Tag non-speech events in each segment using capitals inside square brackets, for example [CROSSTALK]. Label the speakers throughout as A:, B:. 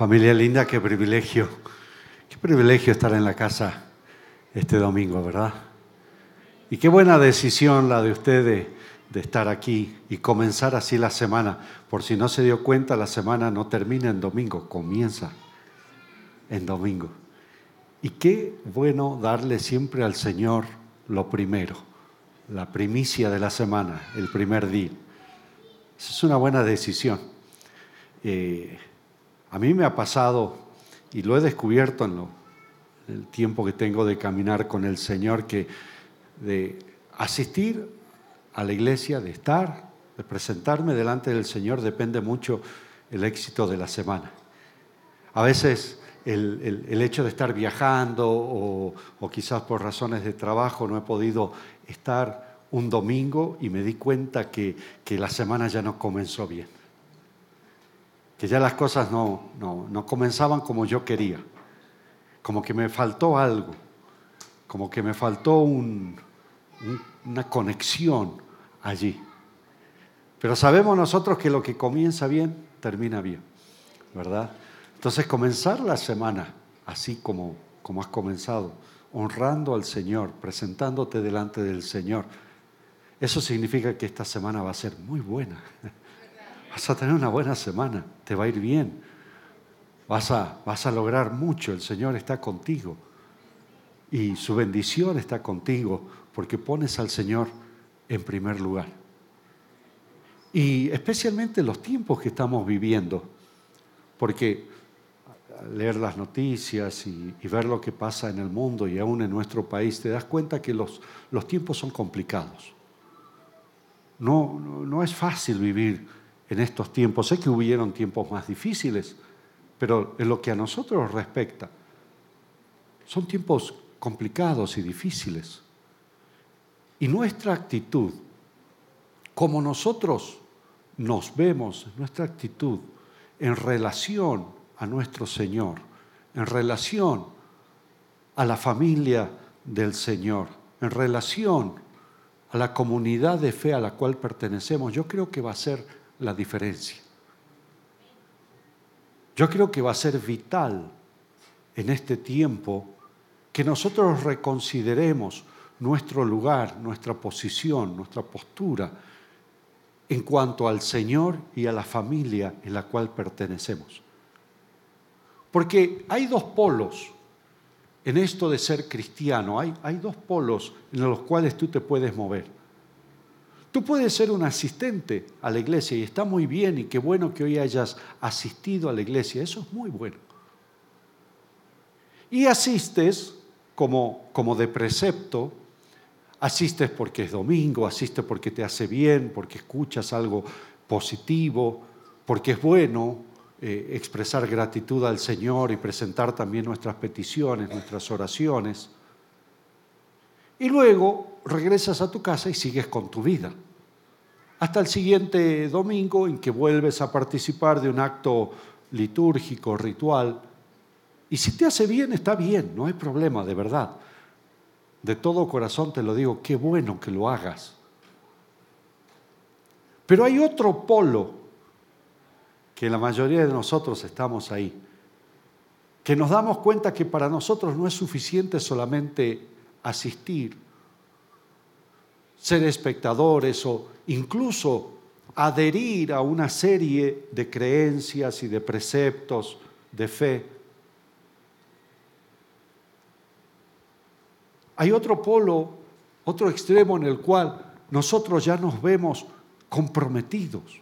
A: Familia linda, qué privilegio, qué privilegio estar en la casa este domingo, ¿verdad? Y qué buena decisión la de ustedes de estar aquí y comenzar así la semana. Por si no se dio cuenta, la semana no termina en domingo, comienza en domingo. Y qué bueno darle siempre al Señor lo primero, la primicia de la semana, el primer día. Esa es una buena decisión. Eh, a mí me ha pasado, y lo he descubierto en, el tiempo que tengo de caminar con el Señor, que de asistir a la iglesia, de estar, de presentarme delante del Señor, depende mucho el éxito de la semana. A veces el, hecho de estar viajando o, quizás por razones de trabajo no he podido estar un domingo y me di cuenta que la semana ya no comenzó bien que ya las cosas no, no, comenzaban como yo quería, como que me faltó algo, como que me faltó una conexión allí. Pero sabemos nosotros que lo que comienza bien, termina bien, ¿verdad? Entonces comenzar la semana así como, como has comenzado, honrando al Señor, presentándote delante del Señor, eso significa que esta semana va a ser muy buena. Vas a tener una buena semana, te va a ir bien. Vas a, vas a lograr mucho, el Señor está contigo. Y su bendición está contigo porque pones al Señor en primer lugar. Y especialmente en los tiempos que estamos viviendo, porque leer las noticias y, ver lo que pasa en el mundo y aún en nuestro país, te das cuenta que los, los tiempos son complicados. No, no es fácil vivir en estos tiempos. Sé que hubieron tiempos más difíciles, pero en lo que a nosotros respecta, son tiempos complicados y difíciles. Y nuestra actitud, como nosotros nos vemos, nuestra actitud en relación a nuestro Señor, en relación a la familia del Señor, en relación a la comunidad de fe a la cual pertenecemos, yo creo que va a ser la diferencia. Yo creo que va a ser vital en este tiempo que nosotros reconsideremos nuestro lugar, nuestra posición, nuestra postura en cuanto al Señor y a la familia en la cual pertenecemos. Porque hay dos polos en esto de ser cristiano, hay, hay dos polos en los cuales tú te puedes mover. Tú puedes ser un asistente a la iglesia y está muy bien y qué bueno que hoy hayas asistido a la iglesia, eso es muy bueno. Y asistes como, como de precepto, asistes porque es domingo, asistes porque te hace bien, porque escuchas algo positivo, porque es bueno eh, expresar gratitud al Señor y presentar también nuestras peticiones, nuestras oraciones. Y luego regresas a tu casa y sigues con tu vida. Hasta el siguiente domingo en que vuelves a participar de un acto litúrgico, ritual. Y si te hace bien, está bien, no hay problema, de verdad. De todo corazón te lo digo, qué bueno que lo hagas. Pero hay otro polo que la mayoría de nosotros estamos ahí, que nos damos cuenta que para nosotros no es suficiente solamente asistir, ser espectadores o incluso adherir a una serie de creencias y de preceptos de fe. Hay otro polo, otro extremo en el cual nosotros ya nos vemos comprometidos,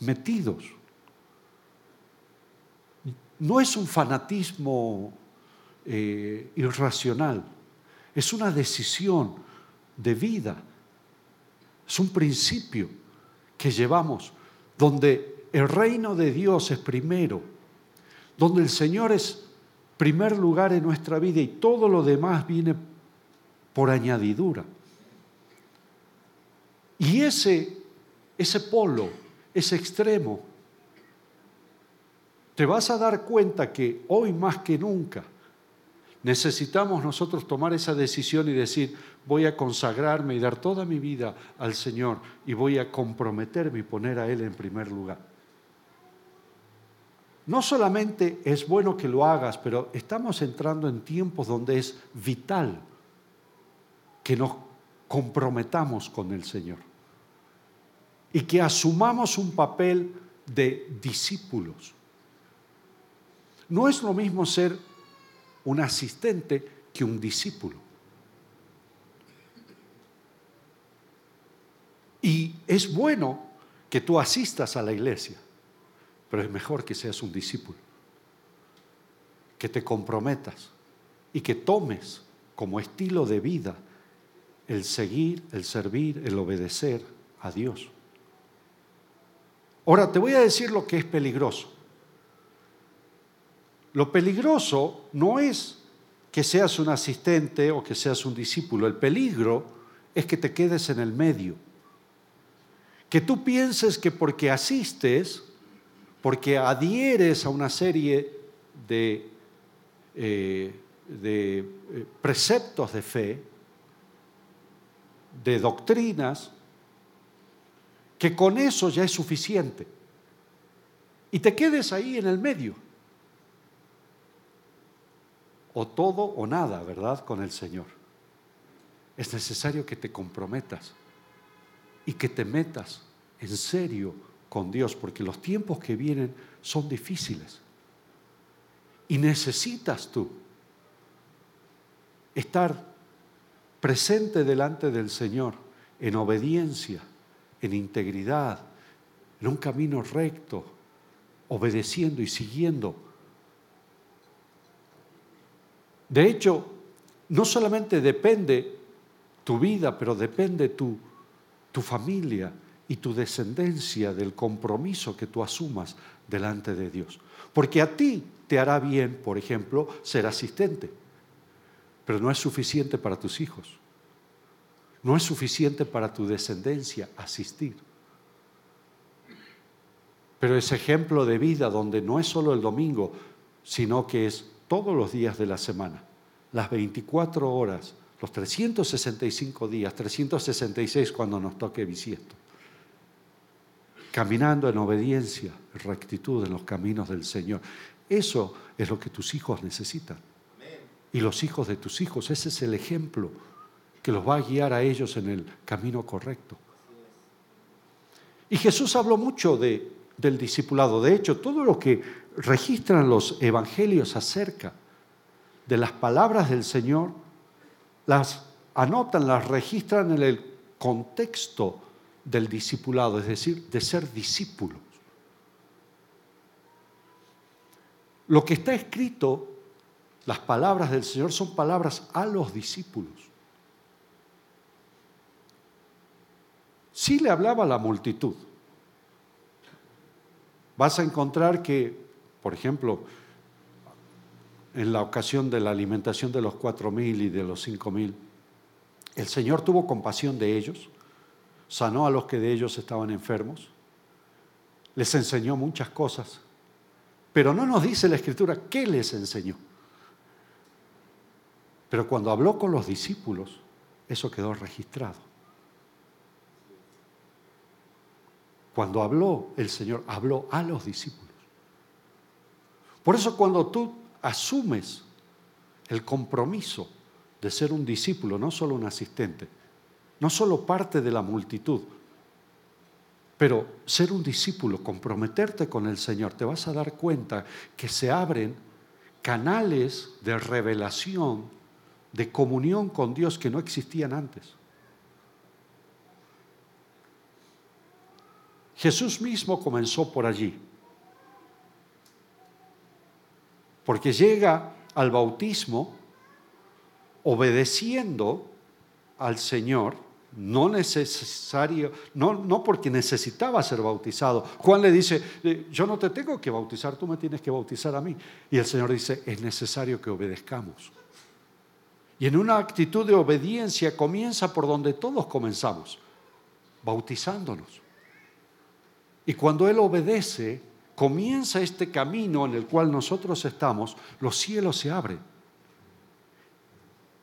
A: metidos. No es un fanatismo eh, irracional, es una decisión de vida, es un principio que llevamos, donde el reino de Dios es primero, donde el Señor es primer lugar en nuestra vida y todo lo demás viene por añadidura. Y ese, ese polo, ese extremo, te vas a dar cuenta que hoy más que nunca necesitamos nosotros tomar esa decisión y decir, voy a consagrarme y dar toda mi vida al Señor y voy a comprometerme y poner a Él en primer lugar. no solamente es bueno que lo hagas, pero estamos entrando en tiempos donde es vital que nos comprometamos con el Señor y que asumamos un papel de discípulos. No es lo mismo ser un asistente que un discípulo. Y es bueno que tú asistas a la iglesia, pero es mejor que seas un discípulo, que te comprometas y que tomes como estilo de vida el seguir, el servir, el obedecer a Dios. Ahora te voy a decir lo que es peligroso. Lo peligroso no es que seas un asistente o que seas un discípulo. El peligro es que te quedes en el medio. Que tú pienses que porque asistes, porque adhieres a una serie de, eh, eh, preceptos de fe, de doctrinas, que con eso ya es suficiente. Y te quedes ahí en el medio o todo o nada, ¿verdad? Con el Señor. Es necesario que te comprometas y que te metas en serio con Dios, porque los tiempos que vienen son difíciles. Y necesitas tú estar presente delante del Señor en obediencia, en integridad, en un camino recto, obedeciendo y siguiendo de hecho, no solamente depende tu vida, pero depende tu, familia y tu descendencia del compromiso que tú asumas delante de Dios. Porque a ti te hará bien, por ejemplo, ser asistente, pero no es suficiente para tus hijos. No es suficiente para tu descendencia asistir. Pero ese ejemplo de vida donde no es solo el domingo, sino que es todos los días de la semana, las 24 horas, los 365 días, 366 cuando nos toque bisiesto, caminando en obediencia, rectitud en los caminos del Señor. Eso es lo que tus hijos necesitan. Y los hijos de tus hijos, ese es el ejemplo que los va a guiar a ellos en el camino correcto. Y Jesús habló mucho de, del discipulado. De hecho, todo lo que registran los evangelios acerca de las palabras del Señor, las anotan, las registran en el contexto del discipulado, es decir, de ser discípulos. Lo que está escrito, las palabras del Señor son palabras a los discípulos. Sí le hablaba a la multitud. Vas a encontrar que por ejemplo, en la ocasión de la alimentación de los cuatro mil y de los cinco mil, el Señor tuvo compasión de ellos, sanó a los que de ellos estaban enfermos, les enseñó muchas cosas, pero no nos dice la Escritura qué les enseñó. Pero cuando habló con los discípulos, eso quedó registrado. Cuando habló el Señor, habló a los discípulos. Por eso cuando tú asumes el compromiso de ser un discípulo, no solo un asistente, no solo parte de la multitud, pero ser un discípulo, comprometerte con el Señor, te vas a dar cuenta que se abren canales de revelación, de comunión con Dios que no existían antes. Jesús mismo comenzó por allí. Porque llega al bautismo obedeciendo al Señor, no necesario, no, no porque necesitaba ser bautizado. Juan le dice, eh, yo no te tengo que bautizar, tú me tienes que bautizar a mí. Y el Señor dice, es necesario que obedezcamos. Y en una actitud de obediencia comienza por donde todos comenzamos, bautizándonos. Y cuando Él obedece, comienza este camino en el cual nosotros estamos, los cielos se abren.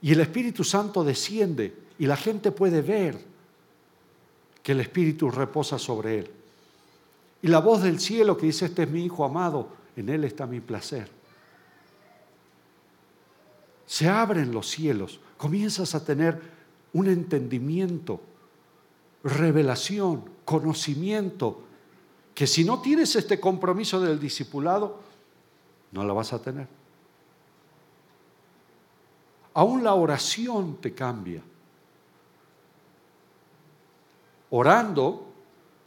A: Y el Espíritu Santo desciende y la gente puede ver que el Espíritu reposa sobre él. Y la voz del cielo que dice, este es mi Hijo amado, en Él está mi placer. Se abren los cielos, comienzas a tener un entendimiento, revelación, conocimiento, que si no tienes este compromiso del discipulado, no la vas a tener. Aún la oración te cambia. Orando,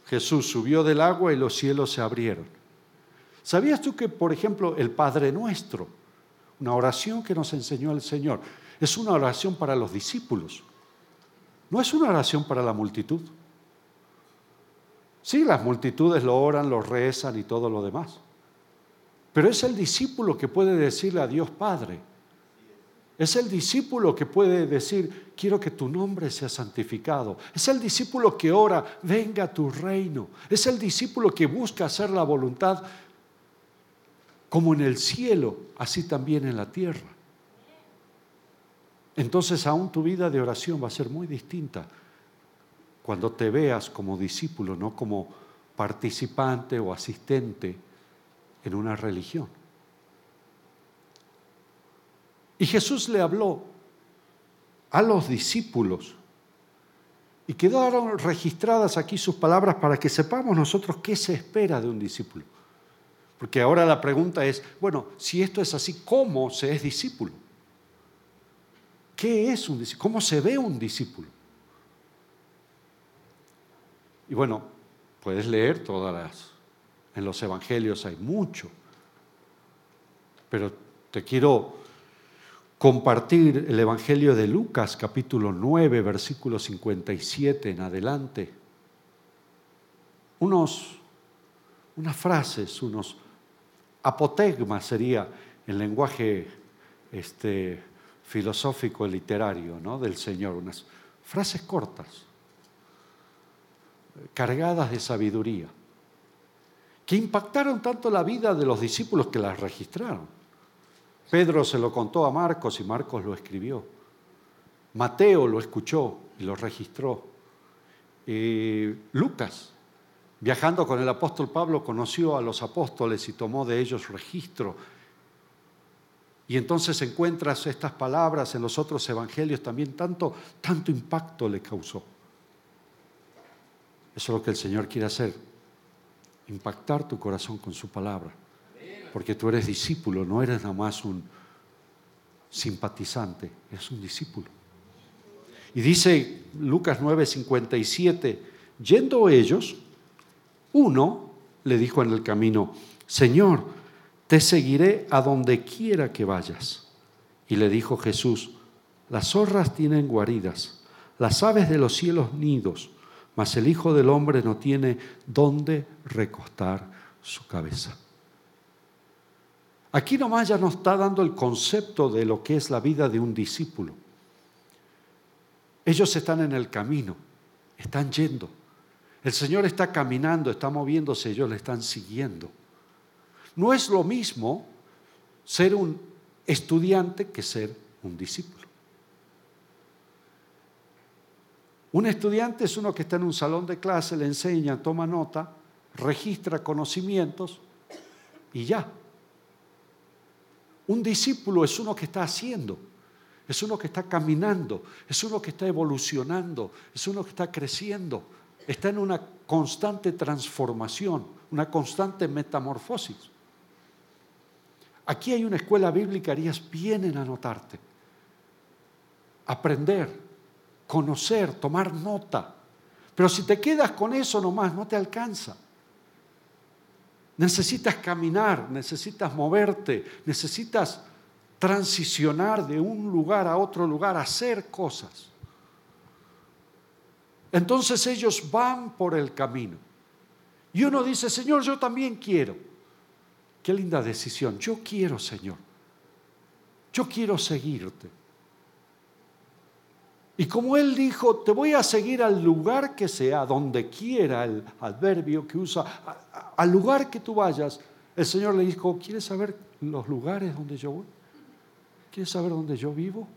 A: Jesús subió del agua y los cielos se abrieron. ¿Sabías tú que, por ejemplo, el Padre Nuestro, una oración que nos enseñó el Señor, es una oración para los discípulos? No es una oración para la multitud. Sí, las multitudes lo oran, lo rezan y todo lo demás. Pero es el discípulo que puede decirle a Dios Padre. Es el discípulo que puede decir, quiero que tu nombre sea santificado. Es el discípulo que ora, venga tu reino. Es el discípulo que busca hacer la voluntad como en el cielo, así también en la tierra. Entonces aún tu vida de oración va a ser muy distinta cuando te veas como discípulo, no como participante o asistente en una religión. Y Jesús le habló a los discípulos y quedaron registradas aquí sus palabras para que sepamos nosotros qué se espera de un discípulo. Porque ahora la pregunta es, bueno, si esto es así, ¿cómo se es discípulo? ¿Qué es un discípulo? ¿Cómo se ve un discípulo? Y bueno, puedes leer todas las, en los evangelios hay mucho, pero te quiero compartir el evangelio de Lucas capítulo 9, versículo 57 en adelante. Unos, unas frases, unos apotegmas sería el lenguaje este, filosófico literario ¿no? del Señor, unas frases cortas cargadas de sabiduría, que impactaron tanto la vida de los discípulos que las registraron. Pedro se lo contó a Marcos y Marcos lo escribió. Mateo lo escuchó y lo registró. Lucas, viajando con el apóstol Pablo, conoció a los apóstoles y tomó de ellos registro. Y entonces encuentras estas palabras en los otros evangelios, también tanto, tanto impacto le causó. Eso es lo que el Señor quiere hacer, impactar tu corazón con su palabra. Porque tú eres discípulo, no eres nada más un simpatizante, eres un discípulo. Y dice Lucas 9:57, yendo ellos, uno le dijo en el camino, Señor, te seguiré a donde quiera que vayas. Y le dijo Jesús, las zorras tienen guaridas, las aves de los cielos nidos mas el Hijo del Hombre no tiene dónde recostar su cabeza. Aquí nomás ya nos está dando el concepto de lo que es la vida de un discípulo. Ellos están en el camino, están yendo. El Señor está caminando, está moviéndose, ellos le están siguiendo. No es lo mismo ser un estudiante que ser un discípulo. Un estudiante es uno que está en un salón de clase, le enseña, toma nota, registra conocimientos y ya. Un discípulo es uno que está haciendo, es uno que está caminando, es uno que está evolucionando, es uno que está creciendo, está en una constante transformación, una constante metamorfosis. Aquí hay una escuela bíblica, harías bien en anotarte, aprender, conocer, tomar nota. Pero si te quedas con eso nomás, no te alcanza. Necesitas caminar, necesitas moverte, necesitas transicionar de un lugar a otro lugar, hacer cosas. Entonces ellos van por el camino. Y uno dice, Señor, yo también quiero. Qué linda decisión. Yo quiero, Señor. Yo quiero seguirte. Y como él dijo, te voy a seguir al lugar que sea, donde quiera el adverbio que usa, al lugar que tú vayas, el Señor le dijo, ¿quieres saber los lugares donde yo voy? ¿Quieres saber dónde yo vivo?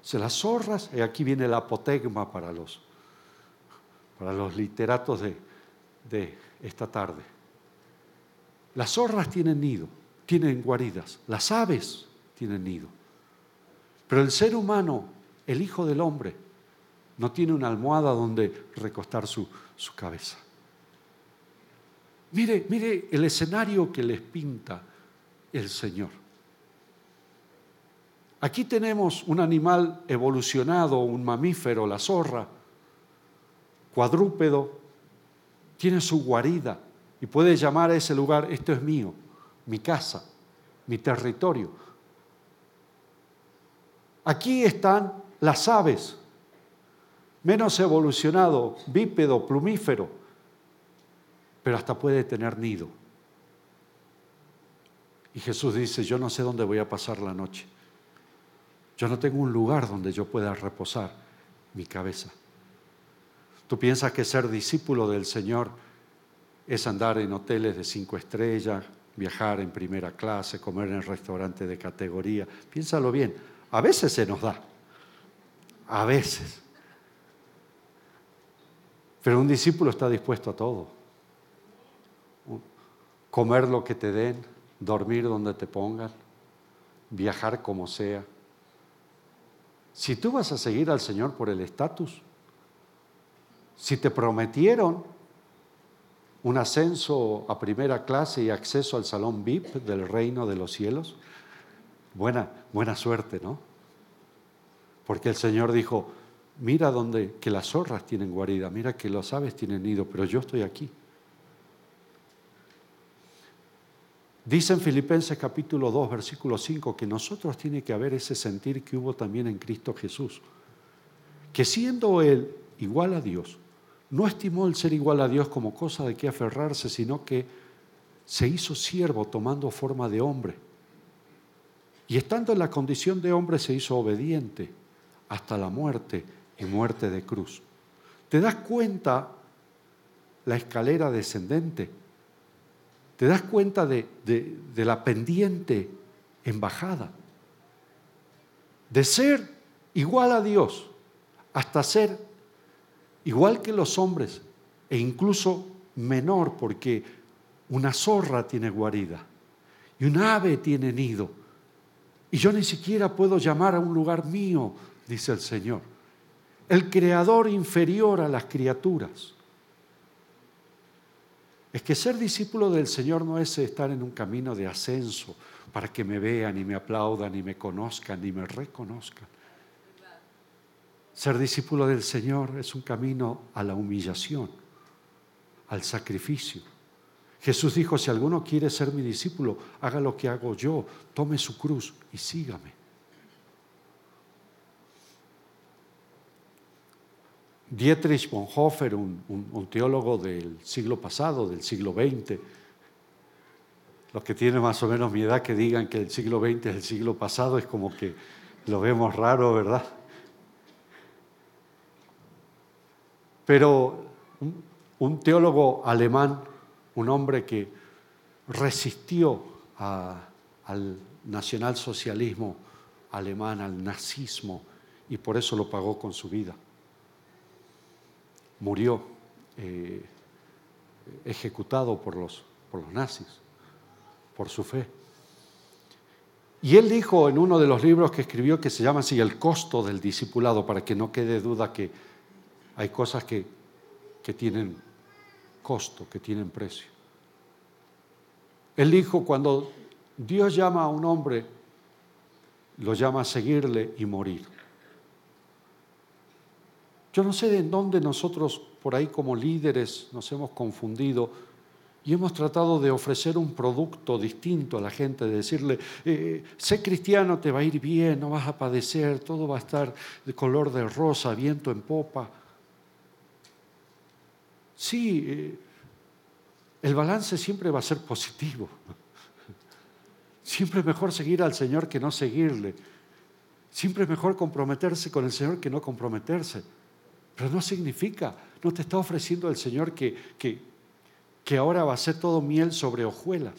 A: Se las zorras, y aquí viene el apotegma para los, para los literatos de, de esta tarde. Las zorras tienen nido, tienen guaridas, las aves tienen nido. Pero el ser humano, el Hijo del Hombre, no tiene una almohada donde recostar su, su cabeza. Mire, mire el escenario que les pinta el Señor. Aquí tenemos un animal evolucionado, un mamífero, la zorra, cuadrúpedo, tiene su guarida y puede llamar a ese lugar, esto es mío, mi casa, mi territorio. Aquí están las aves, menos evolucionado, bípedo, plumífero, pero hasta puede tener nido. Y Jesús dice, yo no sé dónde voy a pasar la noche. Yo no tengo un lugar donde yo pueda reposar mi cabeza. ¿Tú piensas que ser discípulo del Señor es andar en hoteles de cinco estrellas, viajar en primera clase, comer en restaurantes de categoría? Piénsalo bien. A veces se nos da. A veces. Pero un discípulo está dispuesto a todo. Comer lo que te den, dormir donde te pongan, viajar como sea. Si tú vas a seguir al Señor por el estatus, si te prometieron un ascenso a primera clase y acceso al salón VIP del reino de los cielos, buena, buena suerte, ¿no? Porque el Señor dijo, mira donde que las zorras tienen guarida, mira que los aves tienen nido, pero yo estoy aquí. Dice en Filipenses capítulo 2, versículo 5, que nosotros tiene que haber ese sentir que hubo también en Cristo Jesús, que siendo Él igual a Dios, no estimó el ser igual a Dios como cosa de que aferrarse, sino que se hizo siervo tomando forma de hombre. Y estando en la condición de hombre se hizo obediente hasta la muerte y muerte de cruz. ¿Te das cuenta la escalera descendente? te das cuenta de, la pendiente en bajada. De ser igual a Dios hasta ser igual que los hombres e incluso menor porque una zorra tiene guarida y un ave tiene nido. Y yo ni siquiera puedo llamar a un lugar mío, dice el Señor. El creador inferior a las criaturas. Es que ser discípulo del Señor no es estar en un camino de ascenso para que me vean y me aplaudan y me conozcan y me reconozcan. Ser discípulo del Señor es un camino a la humillación, al sacrificio. Jesús dijo, si alguno quiere ser mi discípulo, haga lo que hago yo, tome su cruz y sígame. Dietrich Bonhoeffer, un, teólogo del siglo pasado, del siglo XX, los que tienen más o menos mi edad que digan que el siglo XX es el siglo pasado, es como que lo vemos raro, ¿verdad? Pero un, teólogo alemán, un hombre que resistió al nacionalsocialismo alemán, al nazismo, y por eso lo pagó con su vida murió eh, ejecutado por los, por los nazis, por su fe. Y él dijo en uno de los libros que escribió que se llama así El costo del discipulado, para que no quede duda que hay cosas que, que tienen costo, que tienen precio. Él dijo, cuando Dios llama a un hombre, lo llama a seguirle y morir. Yo no sé de dónde nosotros por ahí como líderes nos hemos confundido y hemos tratado de ofrecer un producto distinto a la gente, de decirle, eh, sé cristiano, te va a ir bien, no vas a padecer, todo va a estar de color de rosa, viento en popa. Sí, eh, el balance siempre va a ser positivo. Siempre es mejor seguir al Señor que no seguirle. Siempre es mejor comprometerse con el Señor que no comprometerse. Pero no significa, no te está ofreciendo el Señor que, que, que ahora va a ser todo miel sobre hojuelas.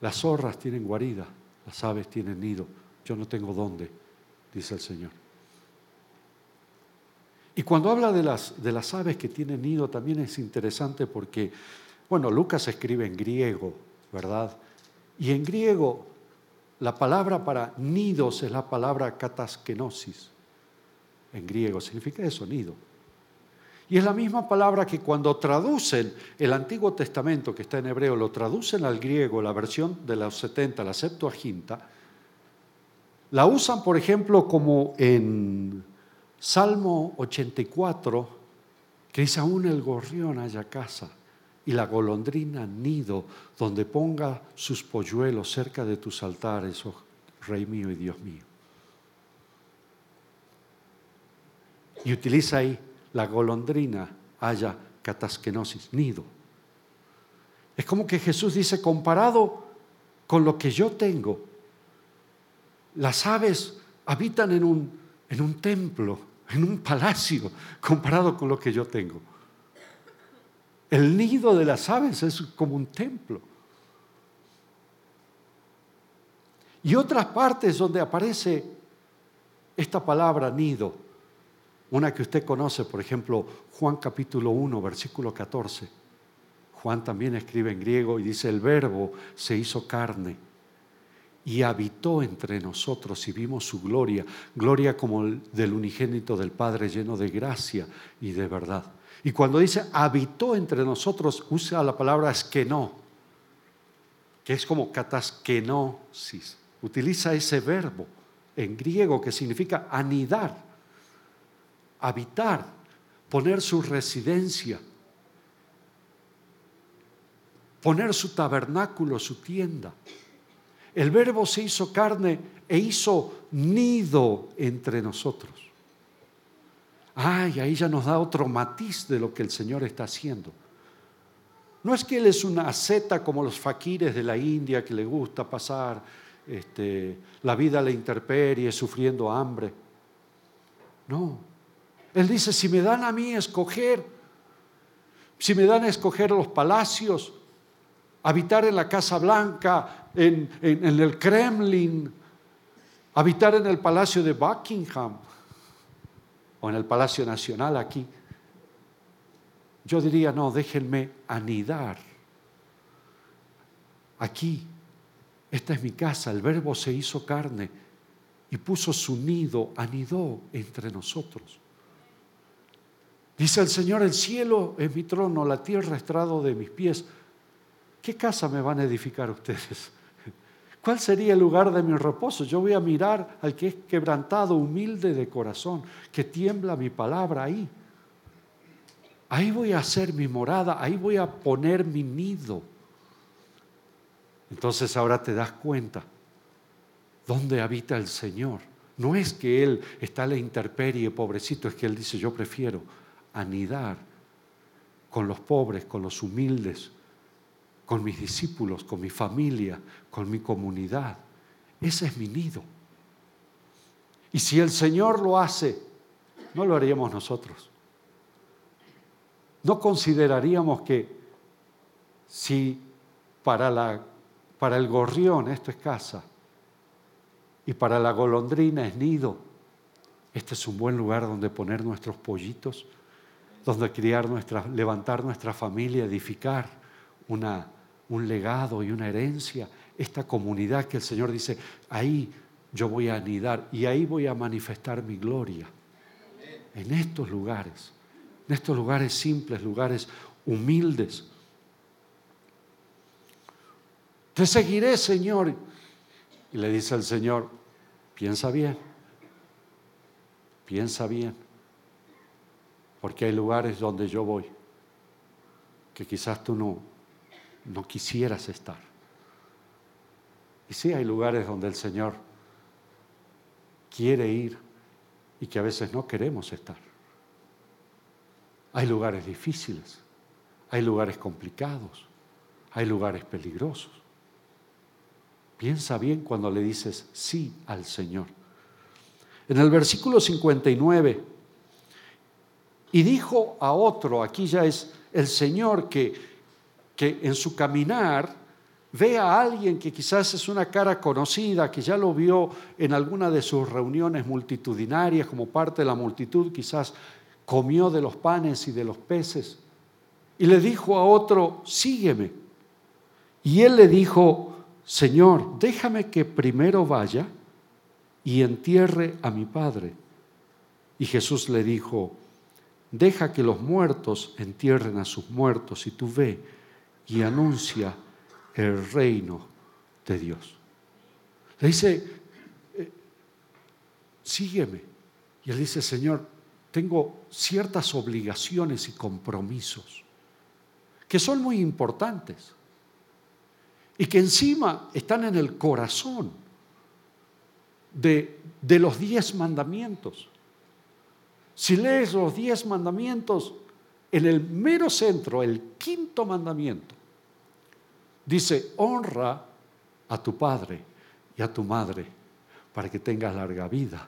A: Las zorras tienen guarida, las aves tienen nido. Yo no tengo dónde, dice el Señor. Y cuando habla de las, de las aves que tienen nido, también es interesante porque, bueno, Lucas escribe en griego, ¿verdad? Y en griego la palabra para nidos es la palabra kataskenosis. En griego significa eso, nido. Y es la misma palabra que cuando traducen el Antiguo Testamento, que está en hebreo, lo traducen al griego, la versión de los 70, la Septuaginta, la usan, por ejemplo, como en Salmo 84, que dice, aún el gorrión haya casa y la golondrina nido donde ponga sus polluelos cerca de tus altares, oh Rey mío y Dios mío. Y utiliza ahí la golondrina haya catasquenosis, nido. Es como que Jesús dice, comparado con lo que yo tengo, las aves habitan en un, en un templo, en un palacio, comparado con lo que yo tengo. El nido de las aves es como un templo. Y otras partes donde aparece esta palabra nido, una que usted conoce, por ejemplo, Juan capítulo 1, versículo 14. Juan también escribe en griego y dice, el verbo se hizo carne y habitó entre nosotros y vimos su gloria, gloria como del unigénito del Padre lleno de gracia y de verdad. Y cuando dice habitó entre nosotros, usa la palabra esquenó, que es como kataskenosis. Utiliza ese verbo en griego que significa anidar, habitar, poner su residencia, poner su tabernáculo, su tienda. El verbo se hizo carne e hizo nido entre nosotros. Ay, ahí ya nos da otro matiz de lo que el Señor está haciendo. No es que Él es una asceta como los faquires de la India que le gusta pasar este, la vida a la intemperie, sufriendo hambre. No. Él dice, si me dan a mí escoger, si me dan a escoger los palacios, habitar en la Casa Blanca, en, en el Kremlin, habitar en el Palacio de Buckingham, o en el Palacio Nacional aquí, yo diría, no, déjenme anidar. Aquí, esta es mi casa, el verbo se hizo carne y puso su nido, anidó entre nosotros. Dice el Señor, el cielo es mi trono, la tierra estrado de mis pies. ¿Qué casa me van a edificar ustedes? ¿Cuál sería el lugar de mi reposo? Yo voy a mirar al que es quebrantado, humilde de corazón, que tiembla mi palabra ahí. Ahí voy a hacer mi morada, ahí voy a poner mi nido. Entonces ahora te das cuenta dónde habita el Señor. No es que Él está a la intemperie, pobrecito, es que Él dice, yo prefiero anidar con los pobres, con los humildes, con mis discípulos, con mi familia, con mi comunidad. Ese es mi nido. Y si el Señor lo hace, no lo haríamos nosotros. No consideraríamos que si para, la, para el gorrión esto es casa y para la golondrina es nido, este es un buen lugar donde poner nuestros pollitos, donde criar nuestra, levantar nuestra familia, edificar una, un legado y una herencia, esta comunidad que el Señor dice, ahí yo voy a anidar y ahí voy a manifestar mi gloria. En estos lugares, en estos lugares simples, lugares humildes. Te seguiré, Señor. Y le dice al Señor, piensa bien, piensa bien, porque hay lugares donde yo voy que quizás tú no, no quisieras estar. Y sí hay lugares donde el Señor quiere ir y que a veces no queremos estar. Hay lugares difíciles, hay lugares complicados, hay lugares peligrosos. Piensa bien cuando le dices sí al Señor. En el versículo 59, y dijo a otro, aquí ya es el Señor que que en su caminar ve a alguien que quizás es una cara conocida, que ya lo vio en alguna de sus reuniones multitudinarias como parte de la multitud, quizás comió de los panes y de los peces. Y le dijo a otro, sígueme. Y él le dijo, Señor, déjame que primero vaya y entierre a mi padre. Y Jesús le dijo, deja que los muertos entierren a sus muertos y tú ve y anuncia el reino de Dios. Le dice, eh, sígueme. Y él dice, Señor, tengo ciertas obligaciones y compromisos que son muy importantes y que encima están en el corazón de, de los diez mandamientos. Si lees los diez mandamientos, en el mero centro, el quinto mandamiento, dice, honra a tu padre y a tu madre para que tengas larga vida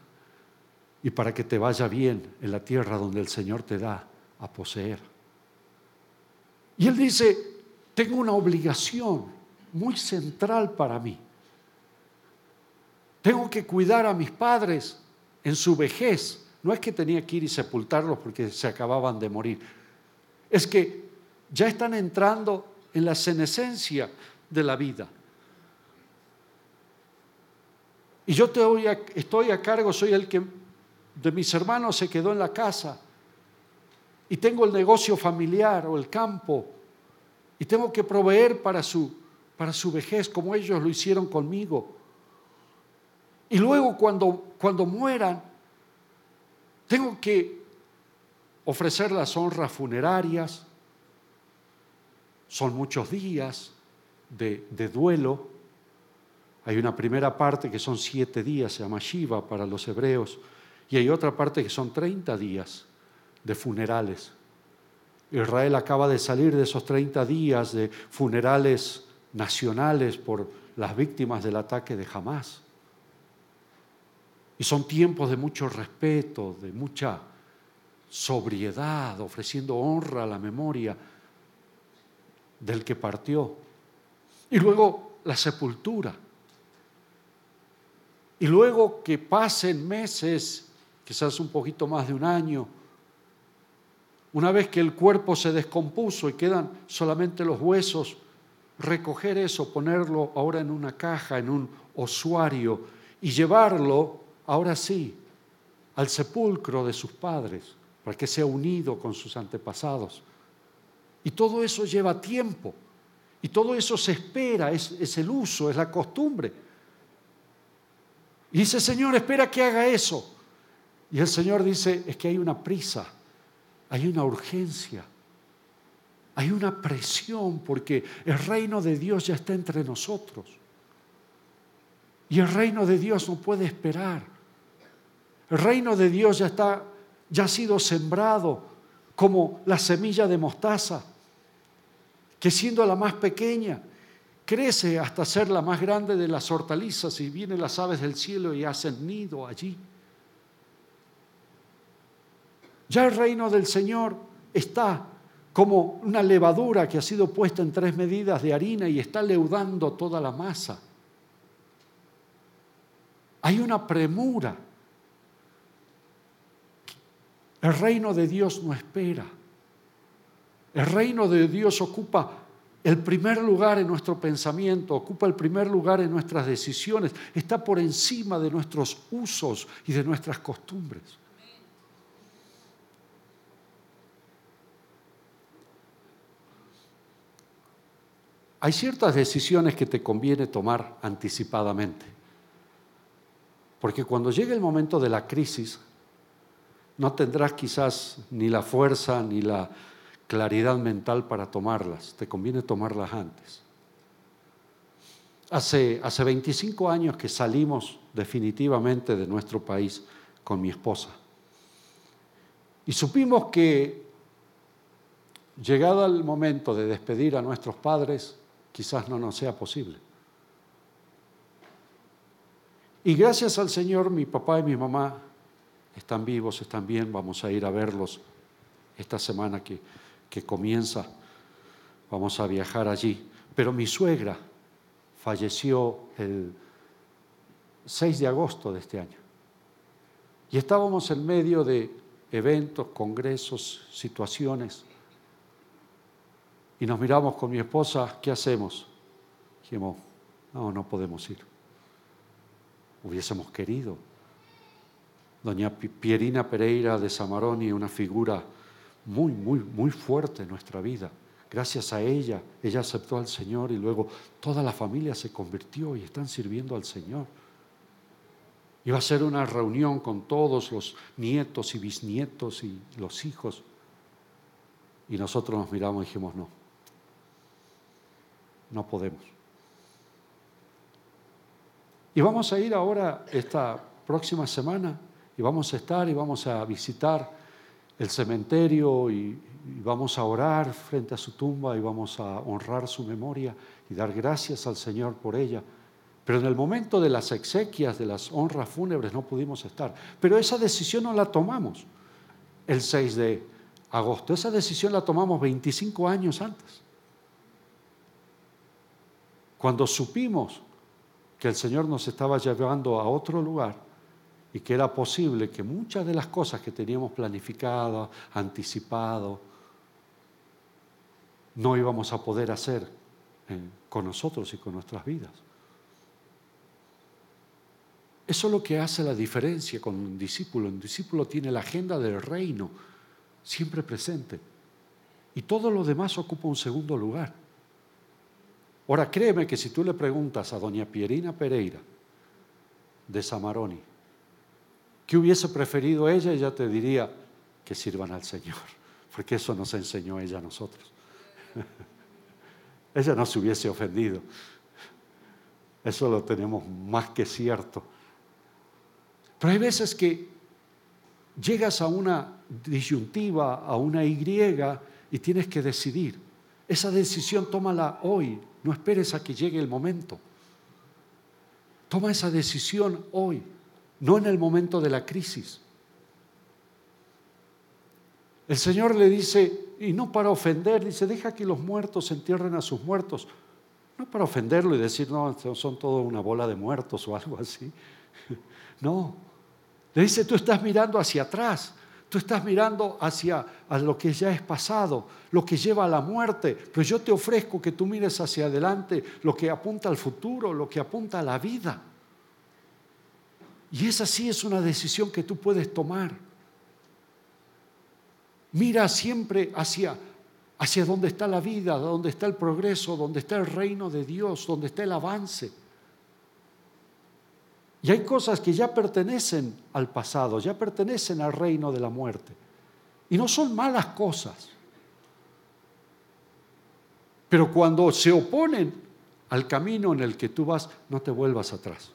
A: y para que te vaya bien en la tierra donde el Señor te da a poseer. Y él dice, tengo una obligación muy central para mí. Tengo que cuidar a mis padres en su vejez no es que tenía que ir y sepultarlos porque se acababan de morir. Es que ya están entrando en la senescencia de la vida. Y yo estoy a cargo, soy el que de mis hermanos se quedó en la casa. Y tengo el negocio familiar o el campo. Y tengo que proveer para su, para su vejez como ellos lo hicieron conmigo. Y luego cuando, cuando mueran, tengo que ofrecer las honras funerarias, son muchos días de, duelo. Hay una primera parte que son siete días, se llama Shiva para los hebreos, y hay otra parte que son 30 días de funerales. Israel acaba de salir de esos 30 días de funerales nacionales por las víctimas del ataque de Hamas. Y son tiempos de mucho respeto, de mucha sobriedad, ofreciendo honra a la memoria del que partió. Y luego la sepultura. Y luego que pasen meses, quizás un poquito más de un año, una vez que el cuerpo se descompuso y quedan solamente los huesos, recoger eso, ponerlo ahora en una caja, en un osuario y llevarlo ahora sí, al sepulcro de sus padres, para que sea unido con sus antepasados. Y todo eso lleva tiempo, y todo eso se espera, es, el uso, es la costumbre. Y dice, Señor, espera que haga eso. Y el Señor dice, es que hay una prisa, hay una urgencia, hay una presión, porque el reino de Dios ya está entre nosotros. Y el reino de Dios no puede esperar. El reino de Dios ya está, ya ha sido sembrado como la semilla de mostaza, que siendo la más pequeña, crece hasta ser la más grande de las hortalizas y vienen las aves del cielo y hacen nido allí. Ya el reino del Señor está como una levadura que ha sido puesta en tres medidas de harina y está leudando toda la masa. Hay una premura el reino de Dios no espera. El reino de Dios ocupa el primer lugar en nuestro pensamiento, ocupa el primer lugar en nuestras decisiones, está por encima de nuestros usos y de nuestras costumbres. Hay ciertas decisiones que te conviene tomar anticipadamente, porque cuando llegue el momento de la crisis, no tendrás quizás ni la fuerza ni la claridad mental para tomarlas. Te conviene tomarlas antes. Hace, hace 25 años que salimos definitivamente de nuestro país con mi esposa. Y supimos que llegado el momento de despedir a nuestros padres, quizás no nos sea posible. Y gracias al Señor, mi papá y mi mamá están vivos, están bien, vamos a ir a verlos esta semana que, que comienza, vamos a viajar allí. Pero mi suegra falleció el 6 de agosto de este año. Y estábamos en medio de eventos, congresos, situaciones. Y nos miramos con mi esposa, ¿qué hacemos? Dijimos, no, no podemos ir. Hubiésemos querido. Doña Pierina Pereira de Samaroni, una figura muy, muy, muy fuerte en nuestra vida. Gracias a ella, ella aceptó al Señor y luego toda la familia se convirtió y están sirviendo al Señor. Iba a ser una reunión con todos los nietos y bisnietos y los hijos. Y nosotros nos miramos y dijimos, no, no podemos. Y vamos a ir ahora esta próxima semana y vamos a estar y vamos a visitar el cementerio y, vamos a orar frente a su tumba y vamos a honrar su memoria y dar gracias al Señor por ella. Pero en el momento de las exequias, de las honras fúnebres, no pudimos estar. Pero esa decisión no la tomamos el 6 de agosto. Esa decisión la tomamos 25 años antes. Cuando supimos que el Señor nos estaba llevando a otro lugar y que era posible que muchas de las cosas que teníamos planificado, anticipado, no íbamos a poder hacer con nosotros y con nuestras vidas. Eso es lo que hace la diferencia con un discípulo. Un discípulo tiene la agenda del reino siempre presente y todo lo demás ocupa un segundo lugar. Ahora créeme que si tú le preguntas a doña Pierina Pereira de Samaroni, ¿qué hubiese preferido ella? Ella te diría que sirvan al Señor, porque eso nos enseñó ella a nosotros. [LAUGHS] ella no se hubiese ofendido. Eso lo tenemos más que cierto. Pero hay veces que llegas a una disyuntiva, a una Y, y tienes que decidir. Esa decisión tómala hoy, no esperes a que llegue el momento. Toma esa decisión hoy, no en el momento de la crisis. El Señor le dice, y no para ofender, dice, deja que los muertos entierren a sus muertos. No para ofenderlo y decir, no, son todo una bola de muertos o algo así. [LAUGHS] No, le dice, tú estás mirando hacia atrás, tú estás mirando hacia lo que ya es pasado, lo que lleva a la muerte, pero yo te ofrezco que tú mires hacia adelante, lo que apunta al futuro, lo que apunta a la vida. Y esa sí es una decisión que tú puedes tomar. Mira siempre hacia, hacia donde está la vida, donde está el progreso, donde está el reino de Dios, donde está el avance. Y hay cosas que ya pertenecen al pasado, ya pertenecen al reino de la muerte. Y no son malas cosas. Pero cuando se oponen al camino en el que tú vas, no te vuelvas atrás.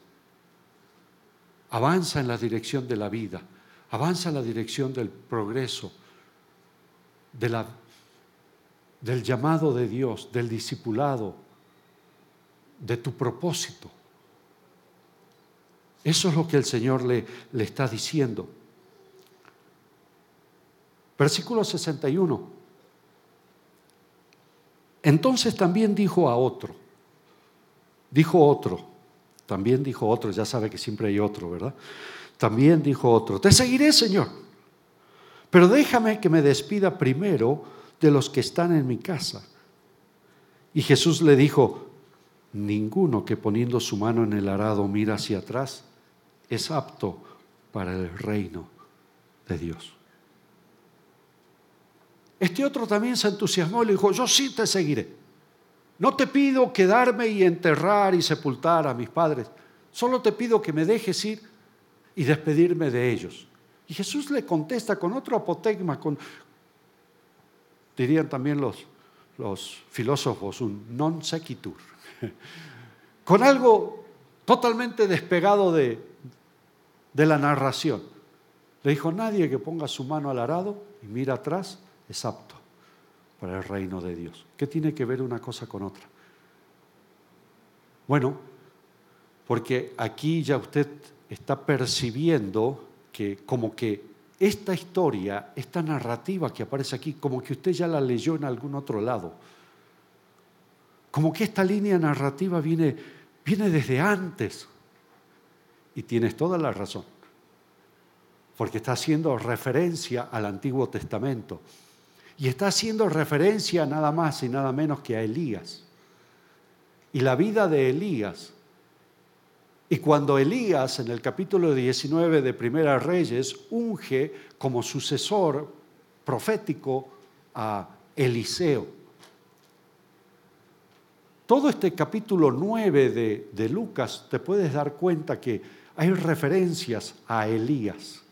A: Avanza en la dirección de la vida, avanza en la dirección del progreso, del llamado de Dios, del discipulado, de tu propósito. Eso es lo que el Señor le, le está diciendo. Versículo 61. Entonces también dijo a otro, dijo otro, también dijo otro, ya sabe que siempre hay otro, ¿verdad? También dijo otro, te seguiré, Señor, pero déjame que me despida primero de los que están en mi casa. Y Jesús le dijo, ninguno que poniendo su mano en el arado mira hacia atrás es apto para el reino de Dios. Este otro también se entusiasmó y le dijo, yo sí te seguiré. No te pido quedarme y enterrar y sepultar a mis padres, solo te pido que me dejes ir y despedirme de ellos. Y Jesús le contesta con otro apotegma, con, dirían también los, filósofos, un non sequitur, [LAUGHS] con algo totalmente despegado de, de la narración. Le dijo, nadie que ponga su mano al arado y mira atrás es apto para el reino de Dios. ¿Qué tiene que ver una cosa con otra? Bueno, porque aquí ya usted está percibiendo que como que esta historia, esta narrativa que aparece aquí, como que usted ya la leyó en algún otro lado. Como que esta línea narrativa viene, viene desde antes y tienes toda la razón. porque está haciendo referencia al Antiguo Testamento. Y está haciendo referencia nada más y nada menos que a Elías. Y la vida de Elías. Y cuando Elías, en el capítulo 19 de Primera Reyes, unge como sucesor profético a Eliseo. Todo este capítulo 9 de, de Lucas te puedes dar cuenta que hay referencias a Elías.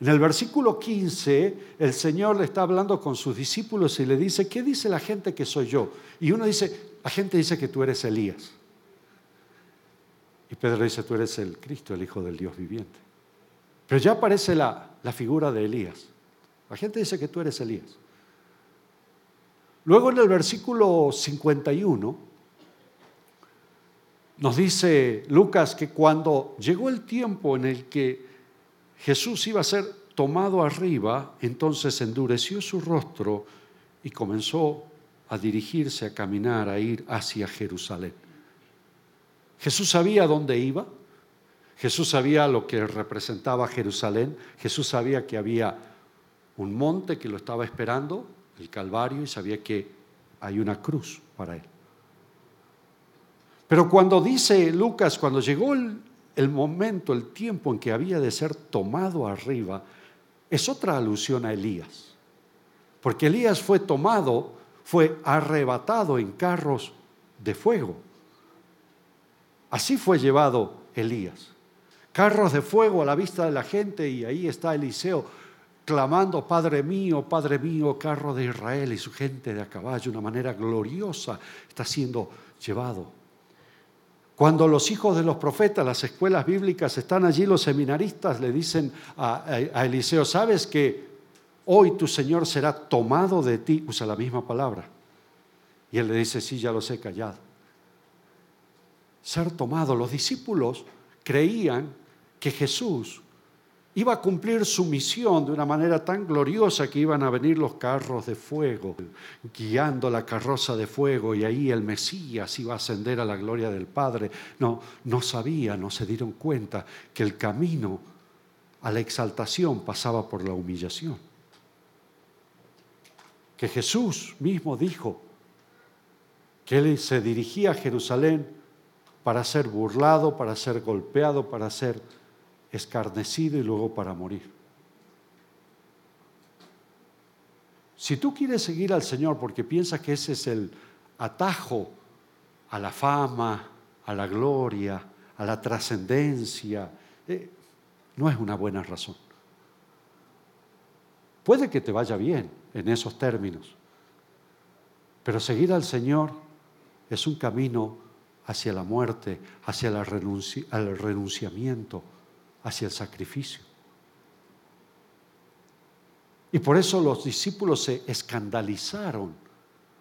A: En el versículo 15, el Señor le está hablando con sus discípulos y le dice, ¿qué dice la gente que soy yo? Y uno dice, la gente dice que tú eres Elías. Y Pedro dice, tú eres el Cristo, el Hijo del Dios viviente. Pero ya aparece la, la figura de Elías. La gente dice que tú eres Elías. Luego en el versículo 51 nos dice Lucas que cuando llegó el tiempo en el que Jesús iba a ser tomado arriba, entonces endureció su rostro y comenzó a dirigirse, a caminar, a ir hacia Jerusalén. Jesús sabía dónde iba, Jesús sabía lo que representaba Jerusalén, Jesús sabía que había un monte que lo estaba esperando, el Calvario, y sabía que hay una cruz para él. Pero cuando dice Lucas, cuando llegó el, el momento, el tiempo en que había de ser tomado arriba, es otra alusión a Elías. Porque Elías fue tomado, fue arrebatado en carros de fuego. Así fue llevado Elías. Carros de fuego a la vista de la gente y ahí está Eliseo clamando, Padre mío, Padre mío, carro de Israel y su gente de a caballo, una manera gloriosa está siendo llevado cuando los hijos de los profetas, las escuelas bíblicas, están allí, los seminaristas le dicen a, Eliseo, ¿sabes que hoy tu Señor será tomado de ti? Usa la misma palabra. Y él le dice, sí, ya lo sé, callado. Ser tomado. Los discípulos creían que Jesús iba a cumplir su misión de una manera tan gloriosa que iban a venir los carros de fuego, guiando la carroza de fuego y ahí el Mesías iba a ascender a la gloria del Padre. No, no sabían, no se dieron cuenta que el camino a la exaltación pasaba por la humillación. Que Jesús mismo dijo que él se dirigía a Jerusalén para ser burlado, para ser golpeado, para ser escarnecido y luego para morir. Si tú quieres seguir al Señor porque piensas que ese es el atajo a la fama, a la gloria, a la trascendencia, eh, no es una buena razón. Puede que te vaya bien en esos términos, pero seguir al Señor es un camino hacia la muerte, hacia el renunciamiento hacia el sacrificio. Y por eso los discípulos se escandalizaron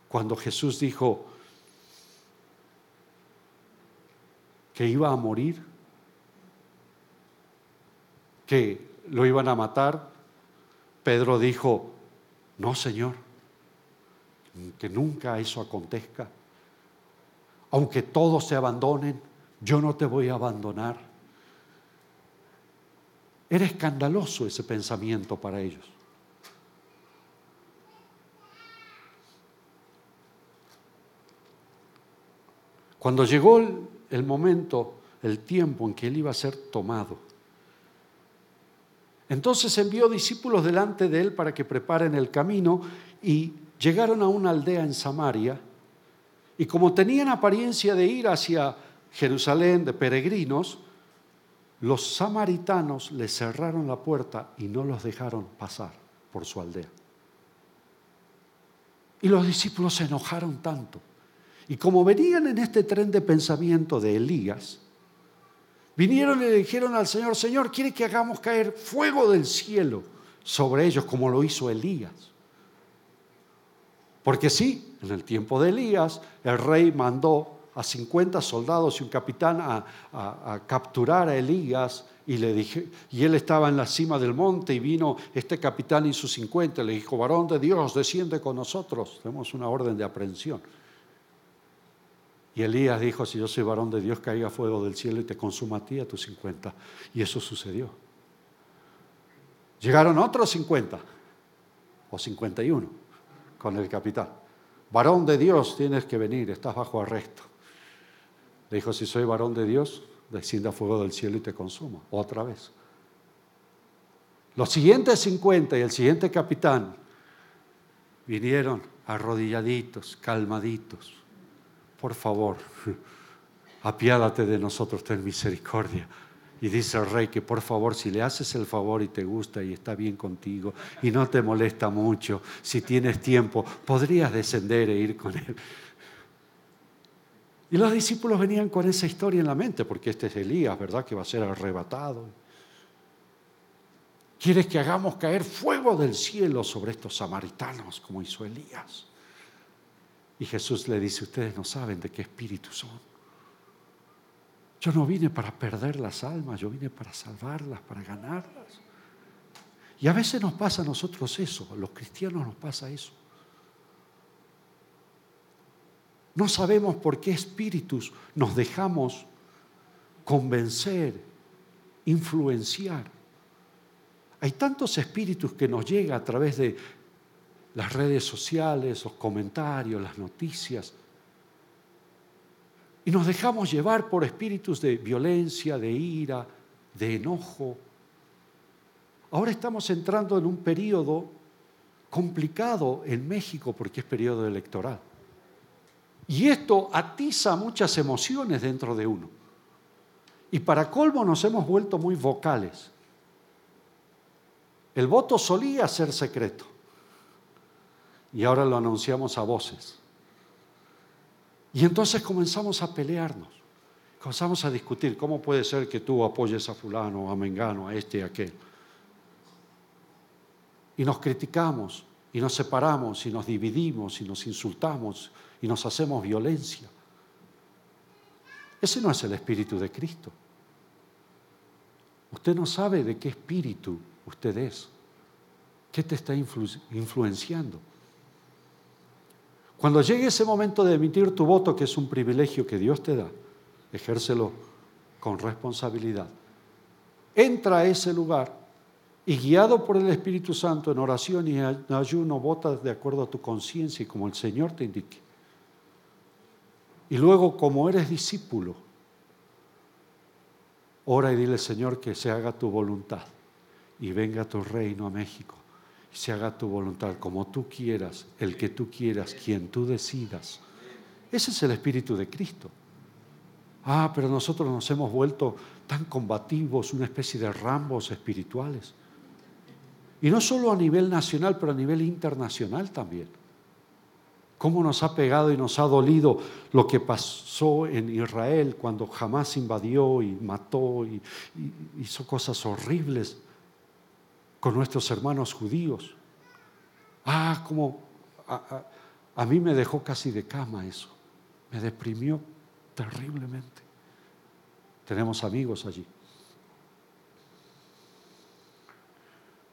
A: cuando Jesús dijo que iba a morir, que lo iban a matar. Pedro dijo, no, Señor, que nunca eso acontezca. Aunque todos se abandonen, yo no te voy a abandonar. Era escandaloso ese pensamiento para ellos. Cuando llegó el, momento, el tiempo en que él iba a ser tomado, entonces envió discípulos delante de él para que preparen el camino y llegaron a una aldea en Samaria y como tenían apariencia de ir hacia Jerusalén de peregrinos, los samaritanos le cerraron la puerta y no los dejaron pasar por su aldea. Y los discípulos se enojaron tanto. Y como venían en este tren de pensamiento de Elías, vinieron y le dijeron al Señor, Señor, ¿quiere que hagamos caer fuego del cielo sobre ellos como lo hizo Elías? Porque sí, en el tiempo de Elías, el rey mandó a 50 soldados y un capitán a, capturar a Elías y le dije, y él estaba en la cima del monte y vino este capitán y sus 50, le dijo, varón de Dios, desciende con nosotros, tenemos una orden de aprehensión. Y Elías dijo, si yo soy varón de Dios, caiga fuego del cielo y te consuma a ti a tus 50. Y eso sucedió. Llegaron otros 50 o 51 con el capitán. Varón de Dios, tienes que venir, estás bajo arresto. Le dijo, si soy varón de Dios, descienda fuego del cielo y te consuma. Otra vez. Los siguientes 50 y el siguiente capitán vinieron arrodilladitos, calmaditos. Por favor, [LAUGHS] apiádate de nosotros, ten misericordia. Y dice el rey que por favor, si le haces el favor y te gusta y está bien contigo y no te molesta mucho, si tienes tiempo, podrías descender e ir con él. Y los discípulos venían con esa historia en la mente, porque este es Elías, ¿verdad? Que va a ser arrebatado. Quieres que hagamos caer fuego del cielo sobre estos samaritanos, como hizo Elías. Y Jesús le dice, ustedes no saben de qué espíritu son. Yo no vine para perder las almas, yo vine para salvarlas, para ganarlas. Y a veces nos pasa a nosotros eso, a los cristianos nos pasa eso. No sabemos por qué espíritus nos dejamos convencer, influenciar. Hay tantos espíritus que nos llegan a través de las redes sociales, los comentarios, las noticias. Y nos dejamos llevar por espíritus de violencia, de ira, de enojo. Ahora estamos entrando en un periodo complicado en México porque es periodo electoral. Y esto atiza muchas emociones dentro de uno. Y para colmo nos hemos vuelto muy vocales. El voto solía ser secreto y ahora lo anunciamos a voces. Y entonces comenzamos a pelearnos, comenzamos a discutir cómo puede ser que tú apoyes a fulano, a mengano, a este y a aquel. Y nos criticamos, y nos separamos, y nos dividimos, y nos insultamos, y nos hacemos violencia. Ese no es el espíritu de Cristo. Usted no sabe de qué espíritu usted es. ¿Qué te está influenciando? Cuando llegue ese momento de emitir tu voto, que es un privilegio que Dios te da, ejércelo con responsabilidad. Entra a ese lugar y guiado por el Espíritu Santo en oración y ayuno, vota de acuerdo a tu conciencia y como el Señor te indique. Y luego, como eres discípulo, ora y dile, Señor, que se haga tu voluntad y venga tu reino a México. Y se haga tu voluntad como tú quieras, el que tú quieras, quien tú decidas. Ese es el espíritu de Cristo. Ah, pero nosotros nos hemos vuelto tan combativos, una especie de rambos espirituales. Y no solo a nivel nacional, pero a nivel internacional también cómo nos ha pegado y nos ha dolido lo que pasó en Israel cuando jamás invadió y mató y, hizo cosas horribles con nuestros hermanos judíos. Ah, como a, a mí me dejó casi de cama eso, me deprimió terriblemente. Tenemos amigos allí.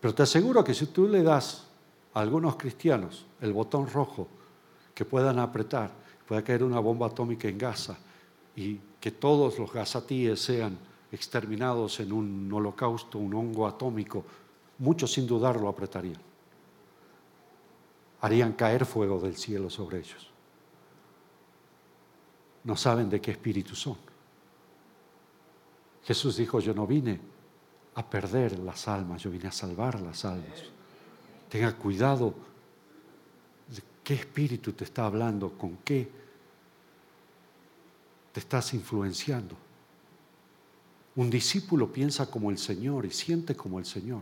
A: Pero te aseguro que si tú le das a algunos cristianos el botón rojo, que puedan apretar, pueda caer una bomba atómica en Gaza y que todos los gazatíes sean exterminados en un holocausto, un hongo atómico, muchos sin dudar lo apretarían. Harían caer fuego del cielo sobre ellos. No saben de qué espíritu son. Jesús dijo, yo no vine a perder las almas, yo vine a salvar las almas. Tenga cuidado ¿Qué espíritu te está hablando? ¿Con qué te estás influenciando? Un discípulo piensa como el Señor y siente como el Señor.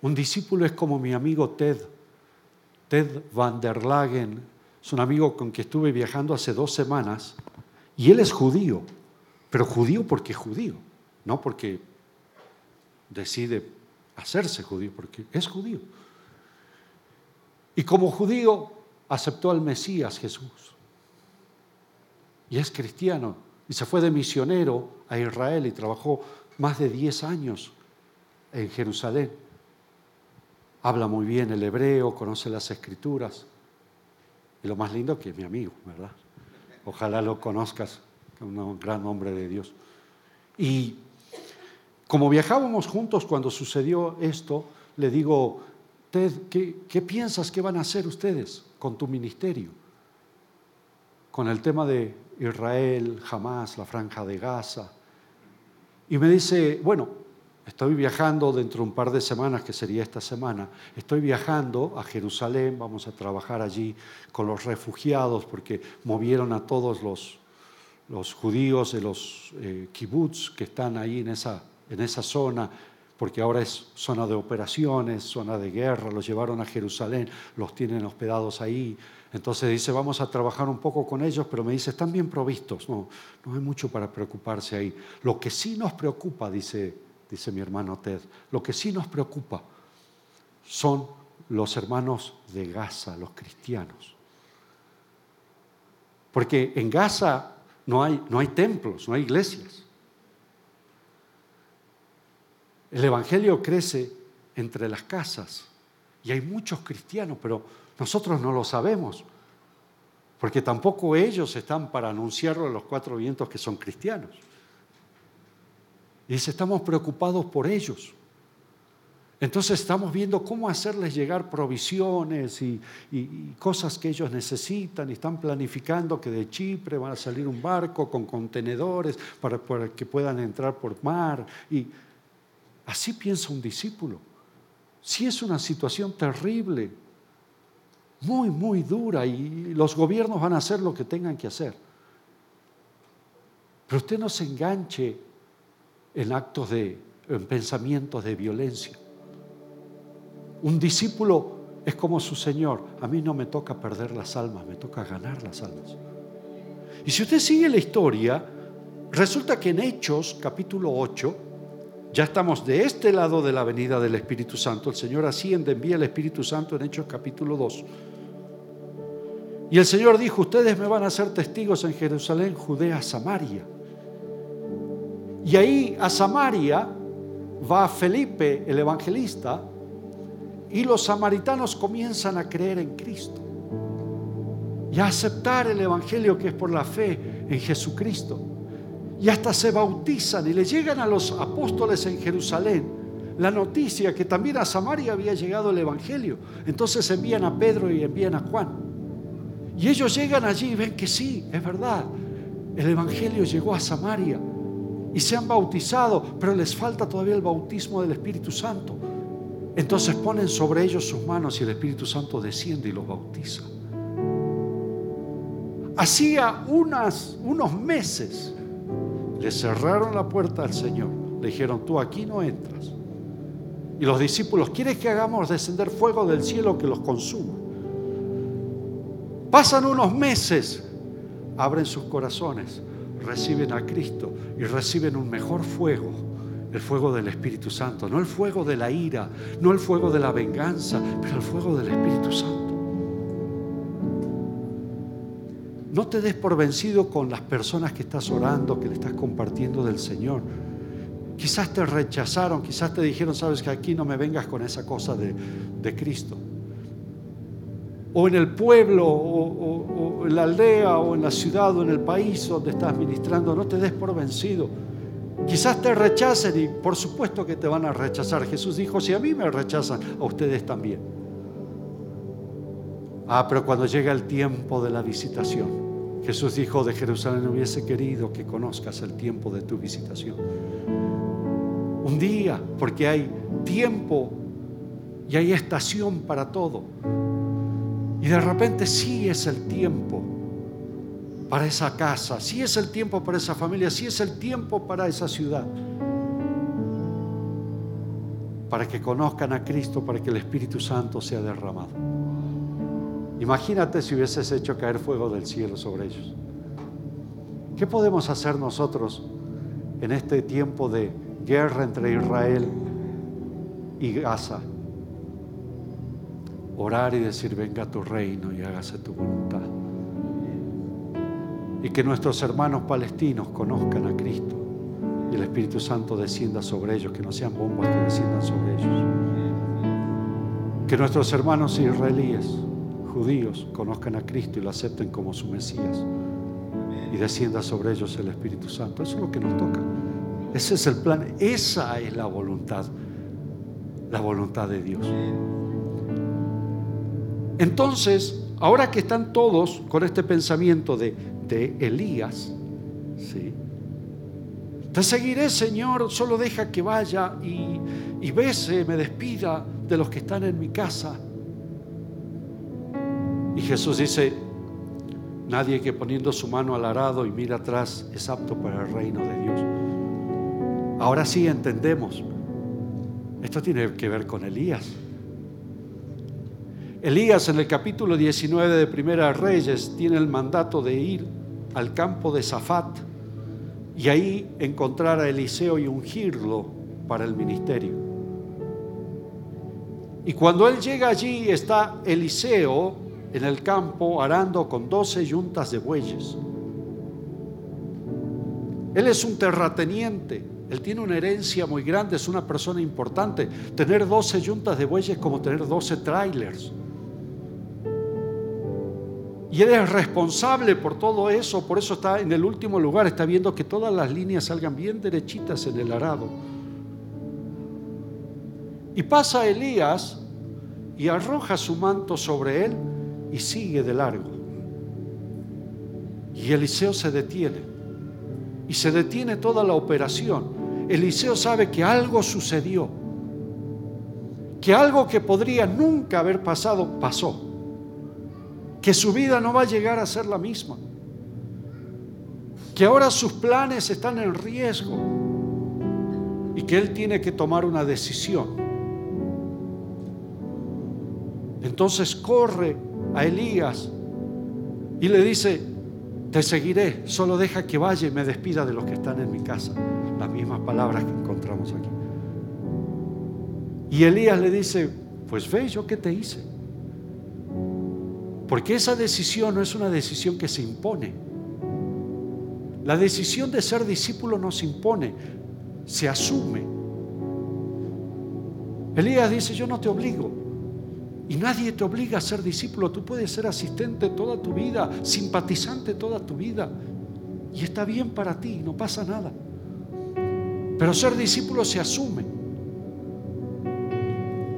A: Un discípulo es como mi amigo Ted, Ted van der Lagen, es un amigo con quien estuve viajando hace dos semanas y él es judío, pero judío porque es judío, no porque decide hacerse judío, porque es judío. Y como judío aceptó al Mesías Jesús. Y es cristiano. Y se fue de misionero a Israel y trabajó más de 10 años en Jerusalén. Habla muy bien el hebreo, conoce las escrituras. Y lo más lindo que es mi amigo, ¿verdad? Ojalá lo conozcas, un gran hombre de Dios. Y Como viajábamos juntos cuando sucedió esto, le digo, ¿qué, ¿qué, piensas que van a hacer ustedes con tu ministerio? Con el tema de Israel, Hamas, la franja de Gaza. Y me dice, bueno, estoy viajando dentro de un par de semanas, que sería esta semana, estoy viajando a Jerusalén, vamos a trabajar allí con los refugiados, porque movieron a todos los, los judíos de los eh, kibbutz que están ahí en esa, en esa zona, porque ahora es zona de operaciones, zona de guerra, los llevaron a Jerusalén, los tienen hospedados ahí. Entonces dice, vamos a trabajar un poco con ellos, pero me dice, están bien provistos, no, no hay mucho para preocuparse ahí. Lo que sí nos preocupa, dice, dice mi hermano Ted, lo que sí nos preocupa son los hermanos de Gaza, los cristianos. Porque en Gaza no hay, no hay templos, no hay iglesias. El Evangelio crece entre las casas y hay muchos cristianos, pero nosotros no lo sabemos, porque tampoco ellos están para anunciarlo a los cuatro vientos que son cristianos. Y dice, estamos preocupados por ellos. Entonces estamos viendo cómo hacerles llegar provisiones y, cosas que ellos necesitan y están planificando que de Chipre van a salir un barco con contenedores para, para que puedan entrar por mar. Y así piensa un discípulo. Si es una situación terrible, muy, muy dura y los gobiernos van a hacer lo que tengan que hacer. Pero usted no se enganche en actos de, en pensamientos de violencia. Un discípulo es como su Señor. A mí no me toca perder las almas, me toca ganar las almas. Y si usted sigue la historia, resulta que en Hechos capítulo 8, ya estamos de este lado de la venida del Espíritu Santo. El Señor asciende, envía el Espíritu Santo en Hechos capítulo 2. Y el Señor dijo, ustedes me van a ser testigos en Jerusalén, Judea, Samaria. Y ahí a Samaria va Felipe, el evangelista, y los samaritanos comienzan a creer en Cristo y a aceptar el Evangelio que es por la fe en Jesucristo. Y hasta se bautizan y le llegan a los apóstoles en Jerusalén la noticia que también a Samaria había llegado el Evangelio. Entonces envían a Pedro y envían a Juan. Y ellos llegan allí y ven que sí, es verdad. El Evangelio llegó a Samaria y se han bautizado, pero les falta todavía el bautismo del Espíritu Santo. Entonces ponen sobre ellos sus manos y el Espíritu Santo desciende y los bautiza. Hacía unos meses le cerraron la puerta al Señor. Le dijeron, tú aquí no entras. Y los discípulos, ¿quieres que hagamos descender fuego del cielo que los consuma? Pasan unos meses, abren sus corazones, reciben a Cristo y reciben un mejor fuego, el fuego del Espíritu Santo, no el fuego de la ira, no el fuego de la venganza, pero el fuego del Espíritu Santo. No te des por vencido con las personas que estás orando, que le estás compartiendo del Señor. Quizás te rechazaron, quizás te dijeron, sabes que aquí no me vengas con esa cosa de, de Cristo o en el pueblo, o, en la aldea, o en la ciudad, o en el país donde estás ministrando, no te des por vencido. Quizás te rechacen y por supuesto que te van a rechazar. Jesús dijo, si a mí me rechazan, a ustedes también. Ah, pero cuando llega el tiempo de la visitación, Jesús dijo, de Jerusalén hubiese querido que conozcas el tiempo de tu visitación. Un día, porque hay tiempo y hay estación para todo. Y de repente sí es el tiempo para esa casa, sí es el tiempo para esa familia, sí es el tiempo para esa ciudad. Para que conozcan a Cristo, para que el Espíritu Santo sea derramado. Imagínate si hubieses hecho caer fuego del cielo sobre ellos. ¿Qué podemos hacer nosotros en este tiempo de guerra entre Israel y Gaza? orar y decir, venga tu reino y hágase tu voluntad. Y que nuestros hermanos palestinos conozcan a Cristo y el Espíritu Santo descienda sobre ellos, que no sean bombas que desciendan sobre ellos. Que nuestros hermanos israelíes, judíos, conozcan a Cristo y lo acepten como su Mesías y descienda sobre ellos el Espíritu Santo. Eso es lo que nos toca. Ese es el plan, esa es la voluntad, la voluntad de Dios. Entonces, ahora que están todos con este pensamiento de, Elías, ¿sí? Te seguiré, Señor, solo deja que vaya y, y bese, me despida de los que están en mi casa. Y Jesús dice, nadie que poniendo su mano al arado y mira atrás es apto para el reino de Dios. Ahora sí entendemos. Esto tiene que ver con Elías. Elías en el capítulo 19 de Primera Reyes tiene el mandato de ir al campo de Zafat y ahí encontrar a Eliseo y ungirlo para el ministerio. Y cuando él llega allí está Eliseo en el campo arando con doce yuntas de bueyes. Él es un terrateniente, él tiene una herencia muy grande, es una persona importante. Tener doce yuntas de bueyes es como tener doce trailers. Y él es responsable por todo eso, por eso está en el último lugar, está viendo que todas las líneas salgan bien derechitas en el arado. Y pasa Elías y arroja su manto sobre él y sigue de largo. Y Eliseo se detiene. Y se detiene toda la operación. Eliseo sabe que algo sucedió. Que algo que podría nunca haber pasado, pasó que su vida no va a llegar a ser la misma, que ahora sus planes están en riesgo y que él tiene que tomar una decisión. Entonces corre a Elías y le dice, te seguiré, solo deja que vaya y me despida de los que están en mi casa. Las mismas palabras que encontramos aquí. Y Elías le dice, pues ve, yo qué te hice. Porque esa decisión no es una decisión que se impone. La decisión de ser discípulo no se impone, se asume. Elías dice, yo no te obligo. Y nadie te obliga a ser discípulo. Tú puedes ser asistente toda tu vida, simpatizante toda tu vida. Y está bien para ti, no pasa nada. Pero ser discípulo se asume.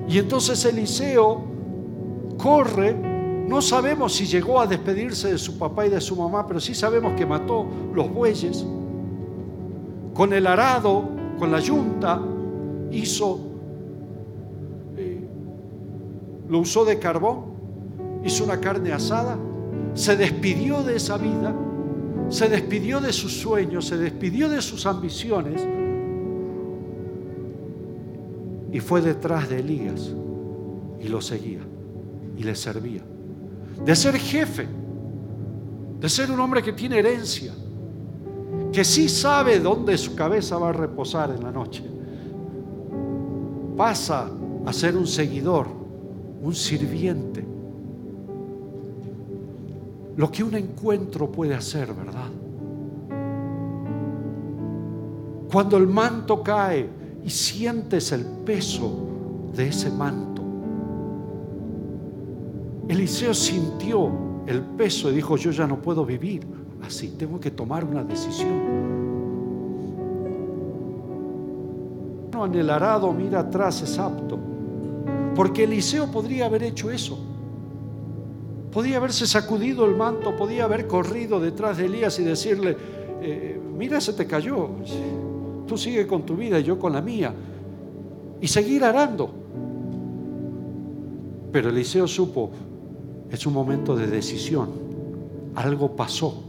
A: Y entonces Eliseo corre no sabemos si llegó a despedirse de su papá y de su mamá, pero sí sabemos que mató los bueyes. Con el arado, con la yunta, hizo, lo usó de carbón, hizo una carne asada, se despidió de esa vida, se despidió de sus sueños, se despidió de sus ambiciones y fue detrás de Elías y lo seguía y le servía. De ser jefe, de ser un hombre que tiene herencia, que sí sabe dónde su cabeza va a reposar en la noche, pasa a ser un seguidor, un sirviente. Lo que un encuentro puede hacer, ¿verdad? Cuando el manto cae y sientes el peso de ese manto, Eliseo sintió el peso y dijo, yo ya no puedo vivir así, tengo que tomar una decisión. En el mira atrás es apto, porque Eliseo podría haber hecho eso. Podía haberse sacudido el manto, podía haber corrido detrás de Elías y decirle, eh, mira, se te cayó, tú sigue con tu vida y yo con la mía, y seguir arando. Pero Eliseo supo, es un momento de decisión. Algo pasó.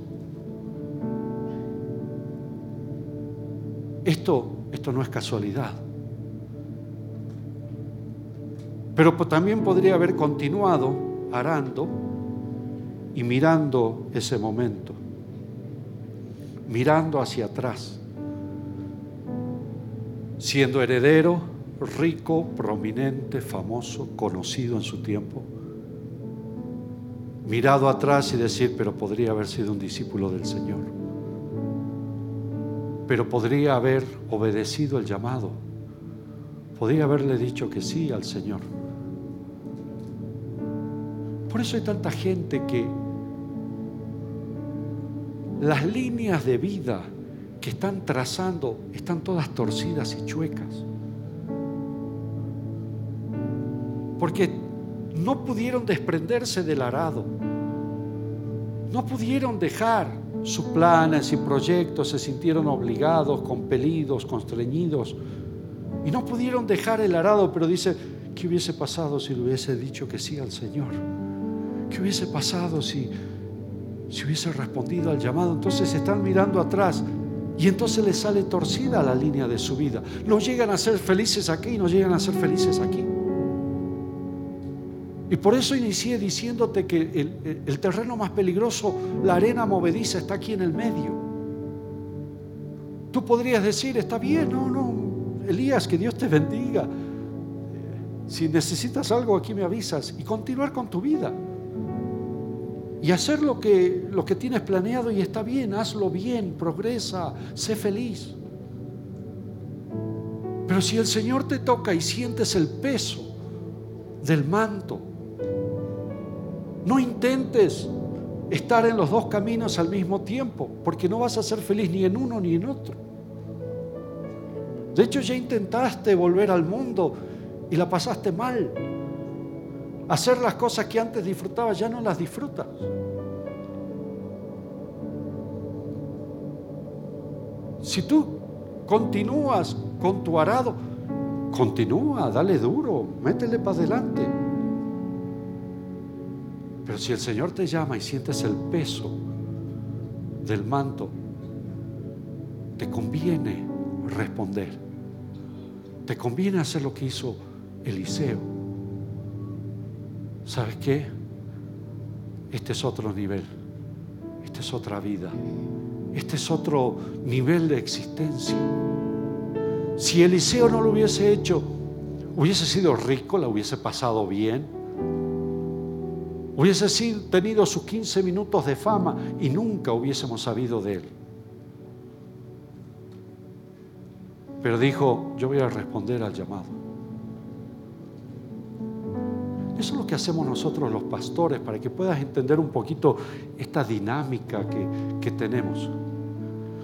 A: Esto, esto no es casualidad. Pero también podría haber continuado arando y mirando ese momento, mirando hacia atrás, siendo heredero, rico, prominente, famoso, conocido en su tiempo mirado atrás y decir, pero podría haber sido un discípulo del Señor. Pero podría haber obedecido el llamado. Podría haberle dicho que sí al Señor. Por eso hay tanta gente que las líneas de vida que están trazando están todas torcidas y chuecas. Porque no pudieron desprenderse del arado. No pudieron dejar sus planes y proyectos, se sintieron obligados, compelidos, constreñidos. Y no pudieron dejar el arado, pero dice, ¿qué hubiese pasado si le hubiese dicho que sí al Señor? ¿Qué hubiese pasado si, si hubiese respondido al llamado? Entonces están mirando atrás y entonces les sale torcida la línea de su vida. No llegan a ser felices aquí, no llegan a ser felices aquí. Y por eso inicié diciéndote que el, terreno más peligroso, la arena movediza, está aquí en el medio. Tú podrías decir, está bien, no, no, Elías, que Dios te bendiga. Si necesitas algo, aquí me avisas y continuar con tu vida. Y hacer lo que, lo que tienes planeado y está bien, hazlo bien, progresa, sé feliz. Pero si el Señor te toca y sientes el peso del manto, no intentes estar en los dos caminos al mismo tiempo, porque no vas a ser feliz ni en uno ni en otro. De hecho, ya intentaste volver al mundo y la pasaste mal. Hacer las cosas que antes disfrutabas ya no las disfrutas. Si tú continúas con tu arado, continúa, dale duro, métele para adelante. Pero si el Señor te llama y sientes el peso del manto, te conviene responder. Te conviene hacer lo que hizo Eliseo. ¿Sabes qué? Este es otro nivel. Esta es otra vida. Este es otro nivel de existencia. Si Eliseo no lo hubiese hecho, hubiese sido rico, la hubiese pasado bien, Hubiese sido, tenido sus 15 minutos de fama y nunca hubiésemos sabido de él. Pero dijo, yo voy a responder al llamado. Que hacemos nosotros los pastores para que puedas entender un poquito esta dinámica que, que tenemos.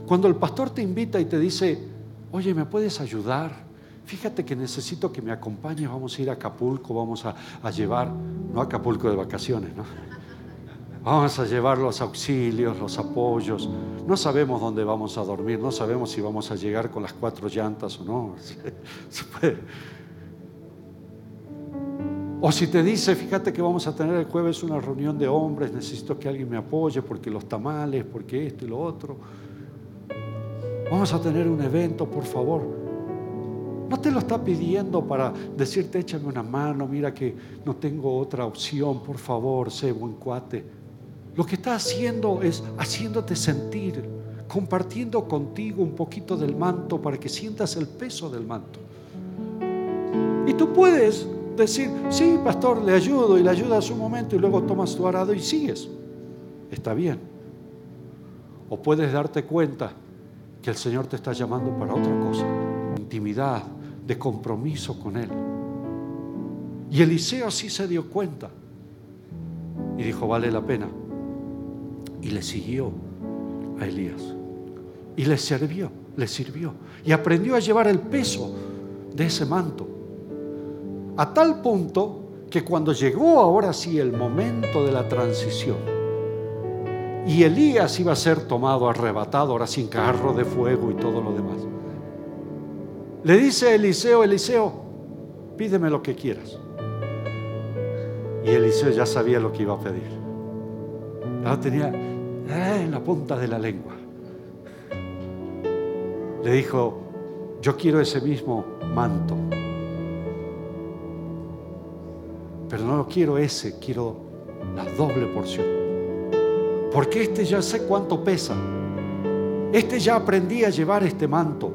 A: Cuando el pastor te invita y te dice, oye, ¿me puedes ayudar? fíjate que necesito que me acompañes, vamos a ir a Acapulco, vamos a, llevar, no a Acapulco de vacaciones, ¿no? Vamos a llevar los auxilios, los apoyos. No sabemos dónde vamos a dormir, no sabemos si vamos a llegar con las cuatro llantas o no. [LAUGHS] O si te dice, fíjate que vamos a tener el jueves una reunión de hombres, necesito que alguien me apoye porque los tamales, porque esto y lo otro. Vamos a tener un evento, por favor. No te lo está pidiendo para decirte échame una mano, mira que no tengo otra opción, por favor, sé buen cuate. Lo que está haciendo es haciéndote sentir, compartiendo contigo un poquito del manto para que sientas el peso del manto. Y tú puedes decir, sí, pastor, le ayudo y le ayudas un momento y luego tomas tu arado y sigues. Está bien. O puedes darte cuenta que el Señor te está llamando para otra cosa. Intimidad, de compromiso con Él. Y Eliseo sí se dio cuenta y dijo, vale la pena. Y le siguió a Elías. Y le sirvió, le sirvió. Y aprendió a llevar el peso de ese manto. A tal punto que cuando llegó ahora sí el momento de la transición, y Elías iba a ser tomado, arrebatado, ahora sin carro de fuego y todo lo demás. Le dice Eliseo, Eliseo, pídeme lo que quieras. Y Eliseo ya sabía lo que iba a pedir. La tenía eh, en la punta de la lengua. Le dijo, yo quiero ese mismo manto. Pero no quiero ese, quiero la doble porción. Porque este ya sé cuánto pesa. Este ya aprendí a llevar este manto.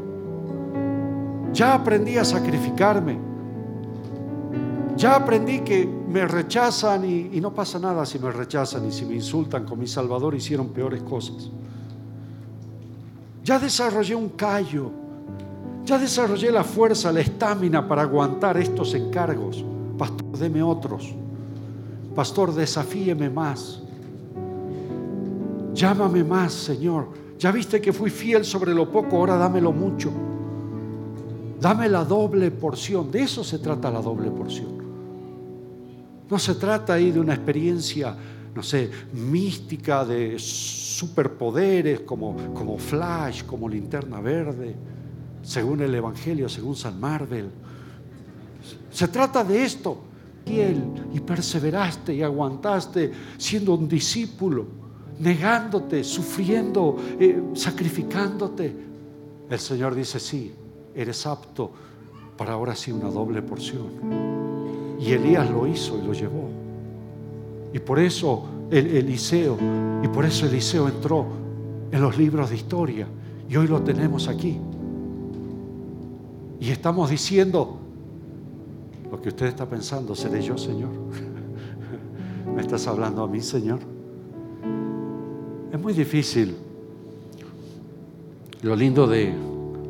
A: Ya aprendí a sacrificarme. Ya aprendí que me rechazan y, no pasa nada si me rechazan y si me insultan con mi Salvador hicieron peores cosas. Ya desarrollé un callo. Ya desarrollé la fuerza, la estamina para aguantar estos encargos. Pastor, deme otros. Pastor, desafíeme más. Llámame más, Señor. Ya viste que fui fiel sobre lo poco, ahora dámelo mucho. Dame la doble porción. De eso se trata la doble porción. No se trata ahí de una experiencia, no sé, mística de superpoderes como, como Flash, como Linterna Verde, según el Evangelio, según San Marvel. Se trata de esto. Y perseveraste y aguantaste siendo un discípulo, negándote, sufriendo, eh, sacrificándote. El Señor dice, sí, eres apto para ahora sí una doble porción. Y Elías lo hizo y lo llevó. Y por eso Eliseo, y por eso Eliseo entró en los libros de historia. Y hoy lo tenemos aquí. Y estamos diciendo, lo que usted está pensando, ¿seré yo, Señor? [LAUGHS] ¿Me estás hablando a mí, Señor? Es muy difícil. Lo lindo de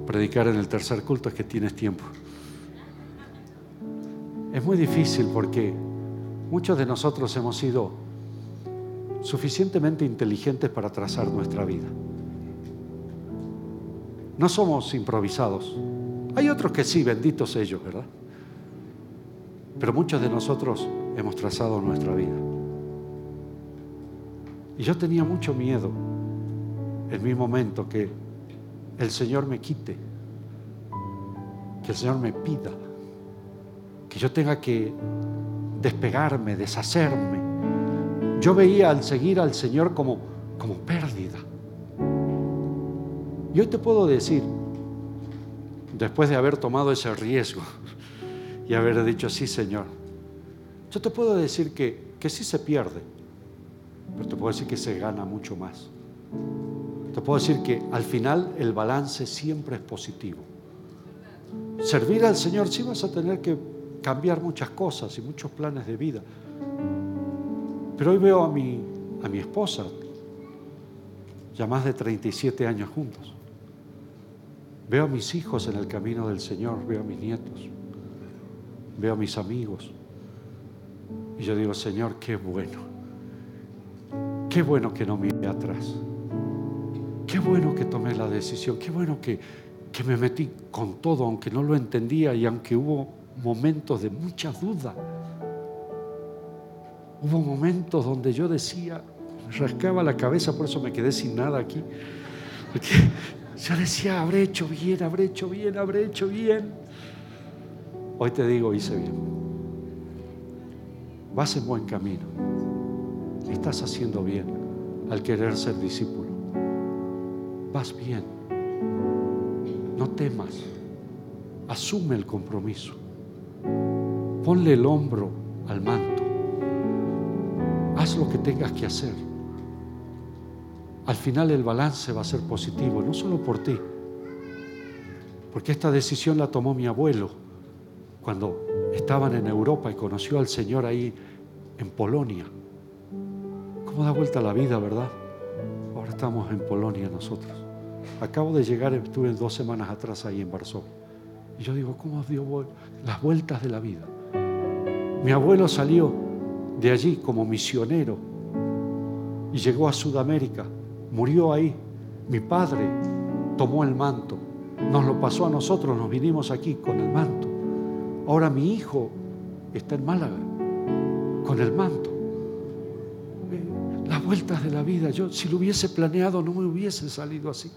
A: predicar en el tercer culto es que tienes tiempo. Es muy difícil porque muchos de nosotros hemos sido suficientemente inteligentes para trazar nuestra vida. No somos improvisados. Hay otros que sí, benditos ellos, ¿verdad? Pero muchos de nosotros hemos trazado nuestra vida. Y yo tenía mucho miedo en mi momento que el Señor me quite, que el Señor me pida, que yo tenga que despegarme, deshacerme. Yo veía al seguir al Señor como, como pérdida. Y hoy te puedo decir, después de haber tomado ese riesgo, y haber dicho, sí Señor. Yo te puedo decir que, que sí se pierde, pero te puedo decir que se gana mucho más. Te puedo decir que al final el balance siempre es positivo. Servir al Señor sí vas a tener que cambiar muchas cosas y muchos planes de vida. Pero hoy veo a mi, a mi esposa, ya más de 37 años juntos. Veo a mis hijos en el camino del Señor, veo a mis nietos veo a mis amigos y yo digo, Señor, qué bueno. Qué bueno que no mire atrás. Qué bueno que tomé la decisión. Qué bueno que, que me metí con todo, aunque no lo entendía y aunque hubo momentos de mucha duda. Hubo momentos donde yo decía, rascaba la cabeza, por eso me quedé sin nada aquí. Porque [LAUGHS] yo decía, habré hecho bien, habré hecho bien, habré hecho bien. Hoy te digo, hice bien. Vas en buen camino. Estás haciendo bien al querer ser discípulo. Vas bien. No temas. Asume el compromiso. Ponle el hombro al manto. Haz lo que tengas que hacer. Al final el balance va a ser positivo, no solo por ti, porque esta decisión la tomó mi abuelo cuando estaban en Europa y conoció al Señor ahí en Polonia. ¿Cómo da vuelta la vida, verdad? Ahora estamos en Polonia nosotros. Acabo de llegar, estuve dos semanas atrás ahí en Varsovia. Y yo digo, ¿cómo dio las vueltas de la vida? Mi abuelo salió de allí como misionero y llegó a Sudamérica, murió ahí. Mi padre tomó el manto, nos lo pasó a nosotros, nos vinimos aquí con el manto. Ahora mi hijo está en Málaga con el manto. Las vueltas de la vida, yo si lo hubiese planeado no me hubiese salido así.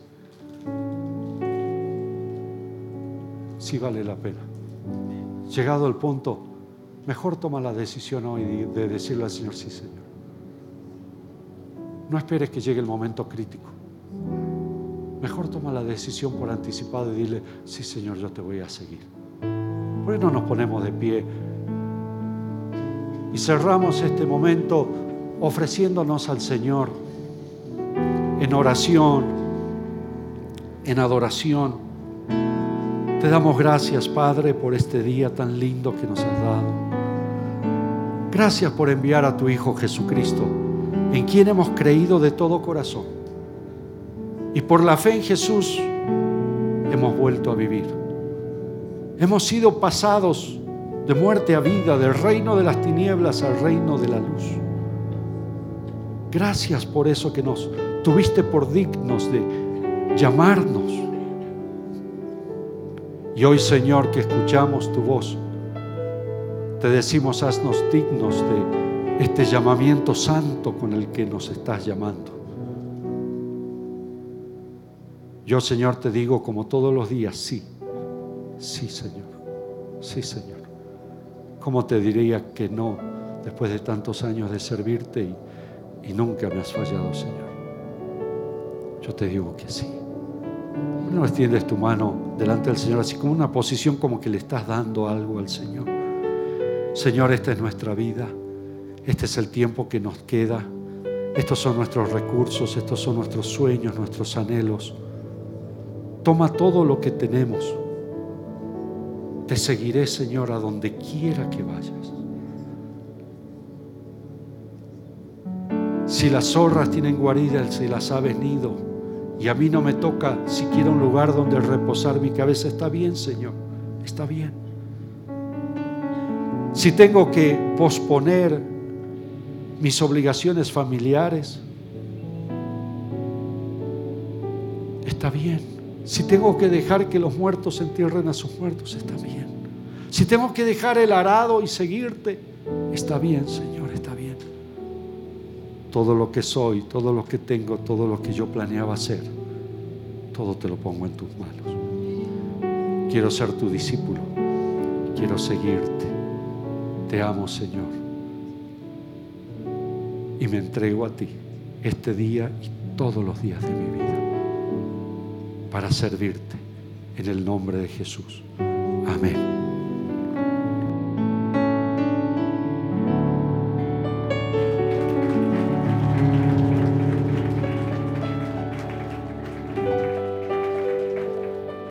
A: Sí vale la pena. Llegado el punto, mejor toma la decisión hoy de decirle al Señor, sí Señor. No esperes que llegue el momento crítico. Mejor toma la decisión por anticipado y dile, sí Señor, yo te voy a seguir. ¿Por qué no nos ponemos de pie? Y cerramos este momento ofreciéndonos al Señor en oración, en adoración. Te damos gracias, Padre, por este día tan lindo que nos has dado. Gracias por enviar a tu Hijo Jesucristo, en quien hemos creído de todo corazón. Y por la fe en Jesús hemos vuelto a vivir. Hemos sido pasados de muerte a vida, del reino de las tinieblas al reino de la luz. Gracias por eso que nos tuviste por dignos de llamarnos. Y hoy, Señor, que escuchamos tu voz, te decimos, haznos dignos de este llamamiento santo con el que nos estás llamando. Yo, Señor, te digo como todos los días, sí, sí, Señor, sí, Señor. ¿Cómo te diría que no después de tantos años de servirte y, y nunca me has fallado, Señor? Yo te digo que sí. No extiendes tu mano delante del Señor, así como una posición como que le estás dando algo al Señor. Señor, esta es nuestra vida. Este es el tiempo que nos queda. Estos son nuestros recursos, estos son nuestros sueños, nuestros anhelos. Toma todo lo que tenemos. Te seguiré, Señor, a donde quiera que vayas. Si las zorras tienen guaridas y las aves nido, y a mí no me toca siquiera un lugar donde reposar mi cabeza. Está bien, Señor, está bien. Si tengo que posponer mis obligaciones familiares, está bien. Si tengo que dejar que los muertos entierren a sus muertos, está bien. Si tengo que dejar el arado y seguirte, está bien, Señor, está bien todo lo que soy, todo lo que tengo, todo lo que yo planeaba hacer, todo te lo pongo en tus manos. Quiero ser tu discípulo, quiero seguirte. Te amo, Señor. Y me entrego a ti este día y todos los días de mi vida para servirte en el nombre de Jesús. Amén.